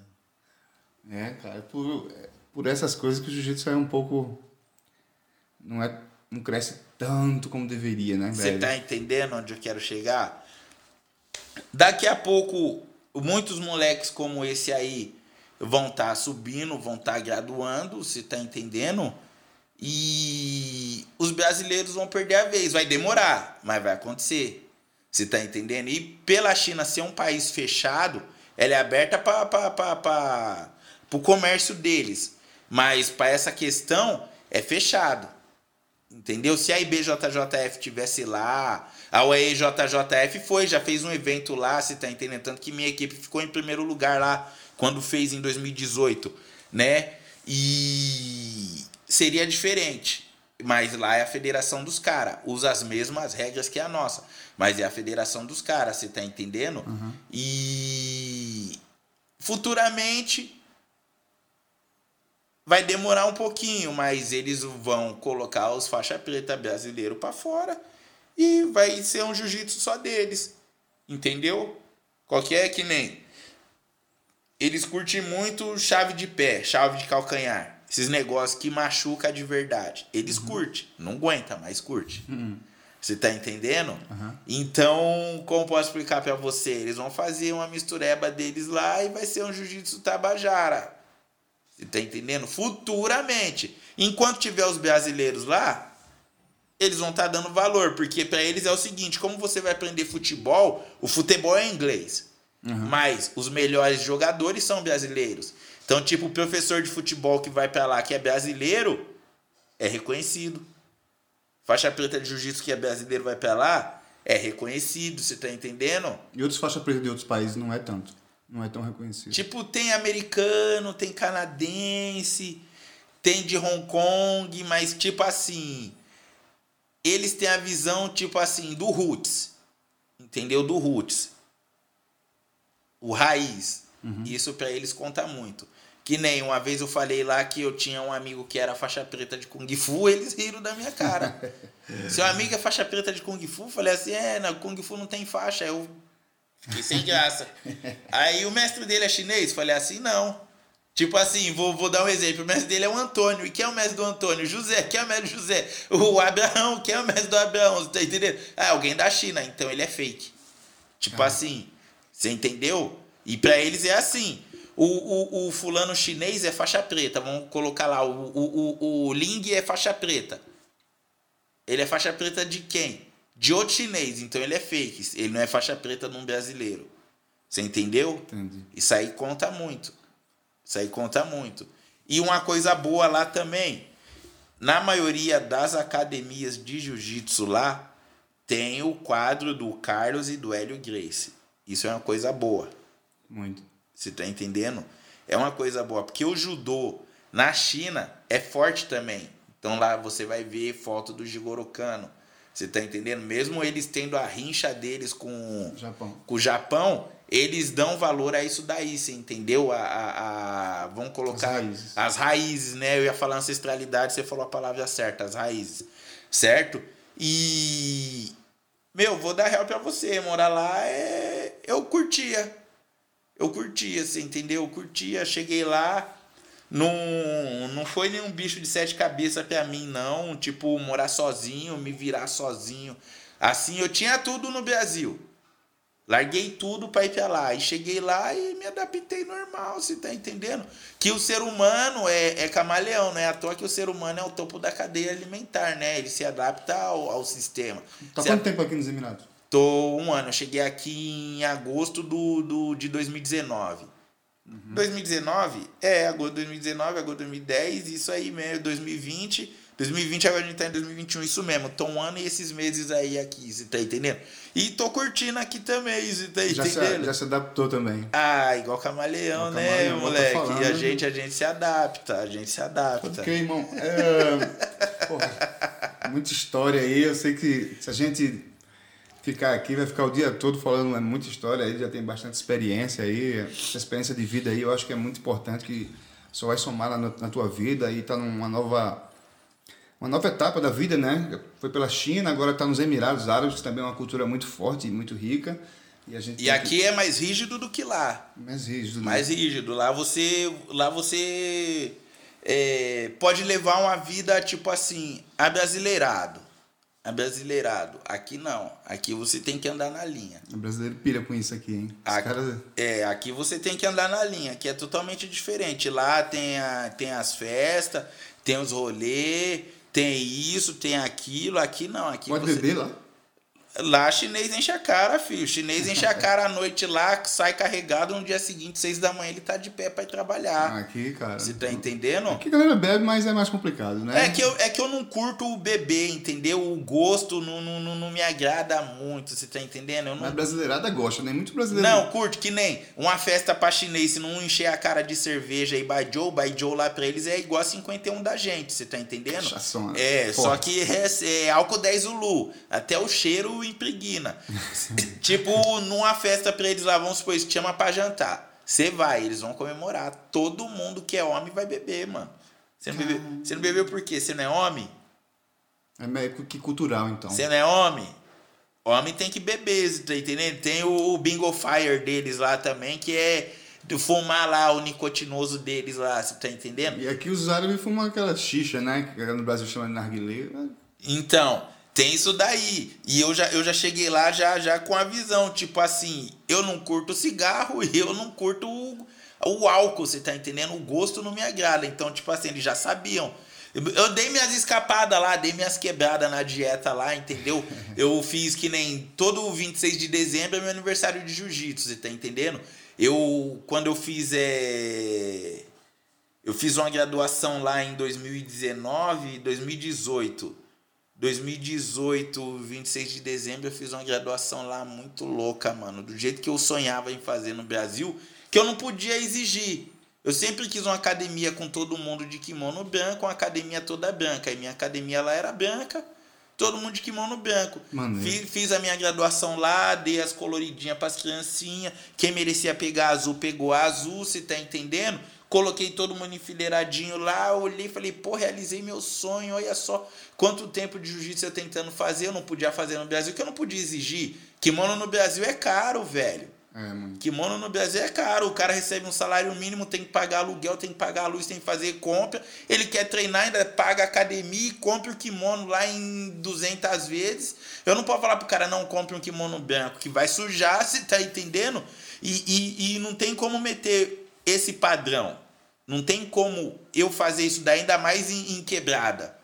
É, cara, por, é por essas coisas que o jiu-jitsu é um pouco. Não, é, não cresce tanto como deveria, né, Você velho? tá entendendo onde eu quero chegar? Daqui a pouco, muitos moleques como esse aí vão estar subindo, vão estar graduando, você tá entendendo? E os brasileiros vão perder a vez. Vai demorar, mas vai acontecer. Você tá entendendo? E pela China ser um país fechado, ela é aberta para o comércio deles. Mas para essa questão, é fechado. Entendeu? Se a IBJJF tivesse lá, a UEJJF foi, já fez um evento lá, você tá entendendo? Tanto que minha equipe ficou em primeiro lugar lá quando fez em 2018, né? E seria diferente. Mas lá é a federação dos caras. Usa as mesmas regras que a nossa. Mas é a federação dos caras, você tá entendendo? E futuramente vai demorar um pouquinho, mas eles vão colocar os faixa preta brasileiro para fora e vai ser um jiu-jitsu só deles. Entendeu? Qualquer que nem eles curtem muito chave de pé, chave de calcanhar. Esses negócios que machuca de verdade. Eles curtem. Não aguenta, mas curte. Você tá entendendo? Então, como posso explicar pra você? Eles vão fazer uma mistureba deles lá e vai ser um jiu-jitsu tabajara. Você tá entendendo? Futuramente. Enquanto tiver os brasileiros lá, eles vão estar dando valor, porque para eles é o seguinte, como você vai aprender futebol, o futebol é inglês. Mas os melhores jogadores são brasileiros. Então, tipo, o professor de futebol que vai para lá, que é brasileiro, é reconhecido. Faixa preta de jiu-jitsu que é brasileiro vai para lá, é reconhecido, você tá entendendo? E outros faixa preta de outros países não é tanto. Não é tão reconhecido. Tipo, tem americano, tem canadense, tem de Hong Kong, mas tipo assim, eles têm a visão tipo assim do roots. Entendeu? Do roots. O raiz. Isso pra eles conta muito. Que nem uma vez eu falei lá que eu tinha um amigo que era faixa preta de Kung Fu, eles riram da minha cara. Seu amigo é faixa preta de Kung Fu? Falei assim, é, não, Kung Fu não tem faixa. Eu Fiquei sem graça. Aí o mestre dele é chinês? Falei assim, não. Tipo assim, vou, vou dar um exemplo. O mestre dele é o Antônio. E quem é o mestre do Antônio? José. Quem é o mestre do José? O Abraão. Quem é o mestre do Abraão? Você tá entendendo? Ah, alguém da China. Então ele é fake. Tipo ah. assim, você entendeu? E para eles é assim. O, o, o, fulano chinês é faixa preta. Vamos colocar lá. O, o, o, o Ling é faixa preta. Ele é faixa preta de quem? De outro chinês. Então ele é fake. Ele não é faixa preta num brasileiro. Você entendeu? Entendi. Isso aí conta muito. Isso aí conta muito. E uma coisa boa lá também, na maioria das academias de jiu-jitsu lá, tem o quadro do Carlos e do Hélio Grace. Isso é uma coisa boa. Muito. Você tá entendendo? É uma coisa boa. Porque o judô na China é forte também. Então lá você vai ver foto do Jigoro Kano. Você tá entendendo? Mesmo eles tendo a rincha deles com, Japão. com o Japão, eles dão valor a isso daí, você entendeu? A, a, a vamos colocar as raízes. as raízes, né? Eu ia falar ancestralidade, você falou a palavra certa, as raízes, certo? E meu, vou dar real para você, morar lá é eu curtia. Eu curtia, você entendeu? Eu curtia, cheguei lá, não, não foi nenhum bicho de sete cabeças para mim, não. Tipo, morar sozinho, me virar sozinho. Assim, eu tinha tudo no Brasil. Larguei tudo para ir para lá. E cheguei lá e me adaptei normal, você tá entendendo? Que o ser humano é, é camaleão, né? À toa que o ser humano é o topo da cadeia alimentar, né? Ele se adapta ao, ao sistema. Tá quanto tempo aqui nos Emirados? Tô um ano. Eu cheguei aqui em agosto do, do, de 2019. Uhum. 2019? É, agosto de 2019, agosto de 2010, isso aí mesmo, 2020 2020 agora a gente tá em 2021, isso mesmo. Tô um ano e esses meses aí aqui, você tá entendendo? E tô curtindo aqui também, você tá já entendendo? Se, já se adaptou também. Ah, igual camaleão, né, camaleão, moleque? Falando, e a gente, a gente se adapta, a gente se adapta. Ok, irmão. É, porra, muita história aí. Eu sei que se a gente ficar aqui, vai ficar o dia todo falando é muita história aí, já tem bastante experiência aí. Essa experiência de vida aí eu acho que é muito importante, que só vai somar na, na tua vida e tá numa nova uma nova etapa da vida, né? Foi pela China, agora está nos Emirados Árabes, que também é uma cultura muito forte e muito rica. E, a gente e aqui que... é mais rígido do que lá. Mais rígido. Né? Mais rígido. Lá você, lá você é, pode levar uma vida tipo assim, abrasileirado. Abrasileirado. Aqui não. Aqui você tem que andar na linha. O brasileiro pira com isso aqui, hein? Aqui, caras... É, aqui você tem que andar na linha, que é totalmente diferente. Lá tem, a, tem as festas, tem os rolês tem isso, tem aquilo, aqui não. Aqui Pode você... beber lá? Lá chinês enche a cara, filho. Chinês enche a cara à noite lá, sai carregado no dia seguinte, seis da manhã, ele tá de pé para ir trabalhar. Aqui, cara. Você tá entendendo? Aqui a galera bebe, mas é mais complicado, né? É que eu, é que eu não curto o beber, entendeu? O gosto não, não, não me agrada muito, você tá entendendo? Eu não... Mas brasileirada gosta, nem muito brasileiro. Não, curto, que nem uma festa pra chinês, se não encher a cara de cerveja e baijou, baijou lá pra eles é igual a 51 da gente, você tá entendendo? Né? É, Forte. só que é, é álcool 10 Zulu. Até o cheiro impregna. tipo, numa festa pra eles lá, vamos supor, isso chama pra jantar. Você vai, eles vão comemorar. Todo mundo que é homem vai beber, mano. Você não, bebeu, você não bebeu por quê? Você não é homem? É meio que cultural, então. Você não é homem? Homem tem que beber, tá entendendo? Tem o Bingo Fire deles lá também, que é de fumar lá o nicotinoso deles lá, você tá entendendo? E aqui os árabes fumam aquela xixa, né? Que no Brasil chama de narguilé. Então, tem isso daí. E eu já, eu já cheguei lá já, já com a visão, tipo assim, eu não curto cigarro e eu não curto o, o álcool, você tá entendendo? O gosto não me agrada. Então, tipo assim, eles já sabiam. Eu dei minhas escapadas lá, dei minhas quebradas na dieta lá, entendeu? Eu fiz que nem todo 26 de dezembro é meu aniversário de jiu-jitsu, você tá entendendo? Eu, quando eu fiz, é... Eu fiz uma graduação lá em 2019, 2018 2018, 26 de dezembro, eu fiz uma graduação lá muito louca, mano. Do jeito que eu sonhava em fazer no Brasil, que eu não podia exigir. Eu sempre quis uma academia com todo mundo de kimono branco, uma academia toda branca. E minha academia lá era branca, todo mundo de kimono branco. Fiz, fiz, a minha graduação lá, dei as coloridinhas pras criancinhas. Quem merecia pegar azul, pegou azul, você tá entendendo? Coloquei todo mundo enfileiradinho lá, olhei e falei, pô, realizei meu sonho, olha só quanto tempo de jiu-jitsu eu tentando fazer, eu não podia fazer no Brasil, que eu não podia exigir. Kimono no Brasil é caro, velho. É, mano. Kimono no Brasil é caro, o cara recebe um salário mínimo, tem que pagar aluguel, tem que pagar a luz, tem que fazer compra. Ele quer treinar, ainda paga academia e compra o kimono lá em 200 vezes. Eu não posso falar pro cara não compre um kimono branco, que vai sujar, você tá entendendo? E, e, e não tem como meter esse padrão. Não tem como eu fazer isso daí, ainda mais em, em quebrada.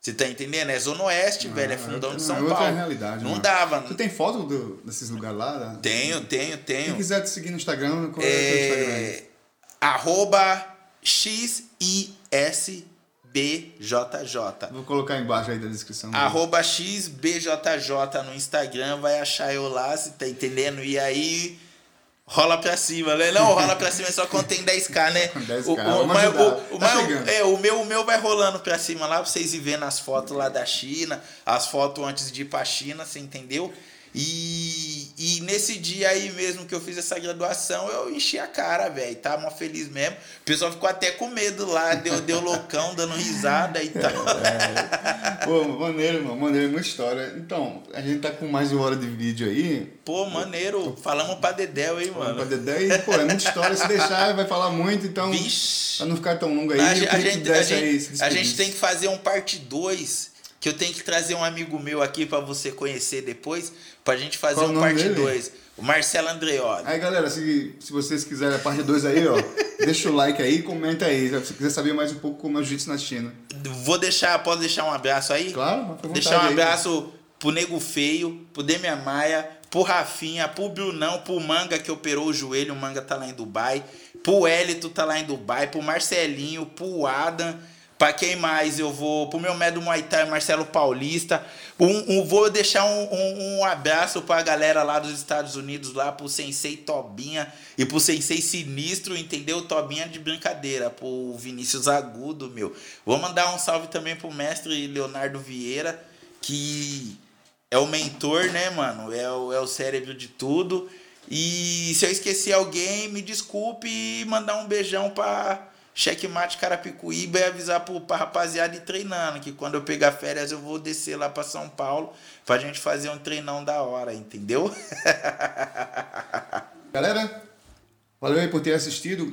Você tá entendendo? É Zona Oeste, Ah, velho, é fundão outra- de São é outra Paulo. realidade, não mano. dava. Você tem foto do- desses lugares lá? né? Tenho, tenho, Quem tenho. quiser te seguir no Instagram, qual é, o teu Instagram? É, arroba XISBJJ. Vou colocar embaixo aí da descrição. Arroba XBJJ no Instagram, vai achar eu lá, você tá entendendo? E aí rola pra cima, né? Não, rola pra cima é só quando tem 10k, né? 10K, O, o, vamos mas, ajudar. o, o, Tá mas o- é, o meu, o meu vai rolando pra cima lá pra vocês ir vendo as fotos lá da China, as fotos antes de ir pra China, você entendeu? E, e nesse dia aí mesmo que eu fiz essa graduação, eu enchi a cara, velho. Tava mó feliz mesmo. O pessoal ficou até com medo lá, deu, deu loucão, dando risada e tal. Pô, maneiro, mano. Maneiro, muita história. Então, a gente tá com mais de uma hora de vídeo aí. Pô, maneiro. Falamos pra Dedéu, hein, Pra mano. Dedé, e, pô, é muita história. Se deixar, vai falar muito. Então, Vixe. pra não ficar tão longo aí, A, gente, a, gente, a, desse aí, gente, a gente tem que fazer um parte 2, que eu tenho que trazer um amigo meu aqui pra você conhecer depois, pra gente fazer Qual um parte dele? 2. O Marcelo Andreoli. Aí, galera, se, se vocês quiserem a parte 2 aí, ó, deixa o like aí, comenta aí. Se você quiser saber mais um pouco como é o jiu-jitsu na China. Vou deixar, posso deixar um abraço aí? Claro, Deixar um aí. abraço pro Nego Feio, pro Demian Maia, pro Rafinha, pro Brunão, pro Manga que operou o joelho, o Manga tá lá em Dubai, pro Elito tá lá em Dubai, pro Marcelinho, pro Adam, pra quem mais eu vou, pro meu médio Muay Thai, Marcelo Paulista, um, um- vou deixar um, um, um abraço pra galera lá dos Estados Unidos, lá pro Sensei Tobinha e pro Sensei Sinistro, entendeu? Tobinha de brincadeira, pro Vinícius Agudo, meu. Vou mandar um salve também pro mestre Leonardo Vieira, que é o mentor, né, mano? É o, é o cérebro de tudo. E se eu esqueci alguém, me desculpe e mandar um beijão pra Checkmate Carapicuíba e avisar pro, pra rapaziada ir treinando, que quando eu pegar férias eu vou descer lá pra São Paulo pra gente fazer um treinão da hora, entendeu? Galera, valeu aí por ter assistido.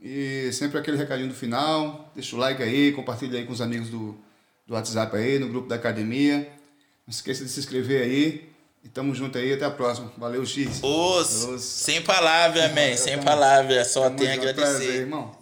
E sempre aquele recadinho do final. Deixa o like aí, compartilha aí com os amigos do, do WhatsApp aí, no grupo da academia. Não esqueça de se inscrever aí. E tamo junto aí, até a próxima. Valeu, X. Os, Os. sem palavra, man, sem Tamo- palavra, só tenho a junto, agradecer. prazer, irmão.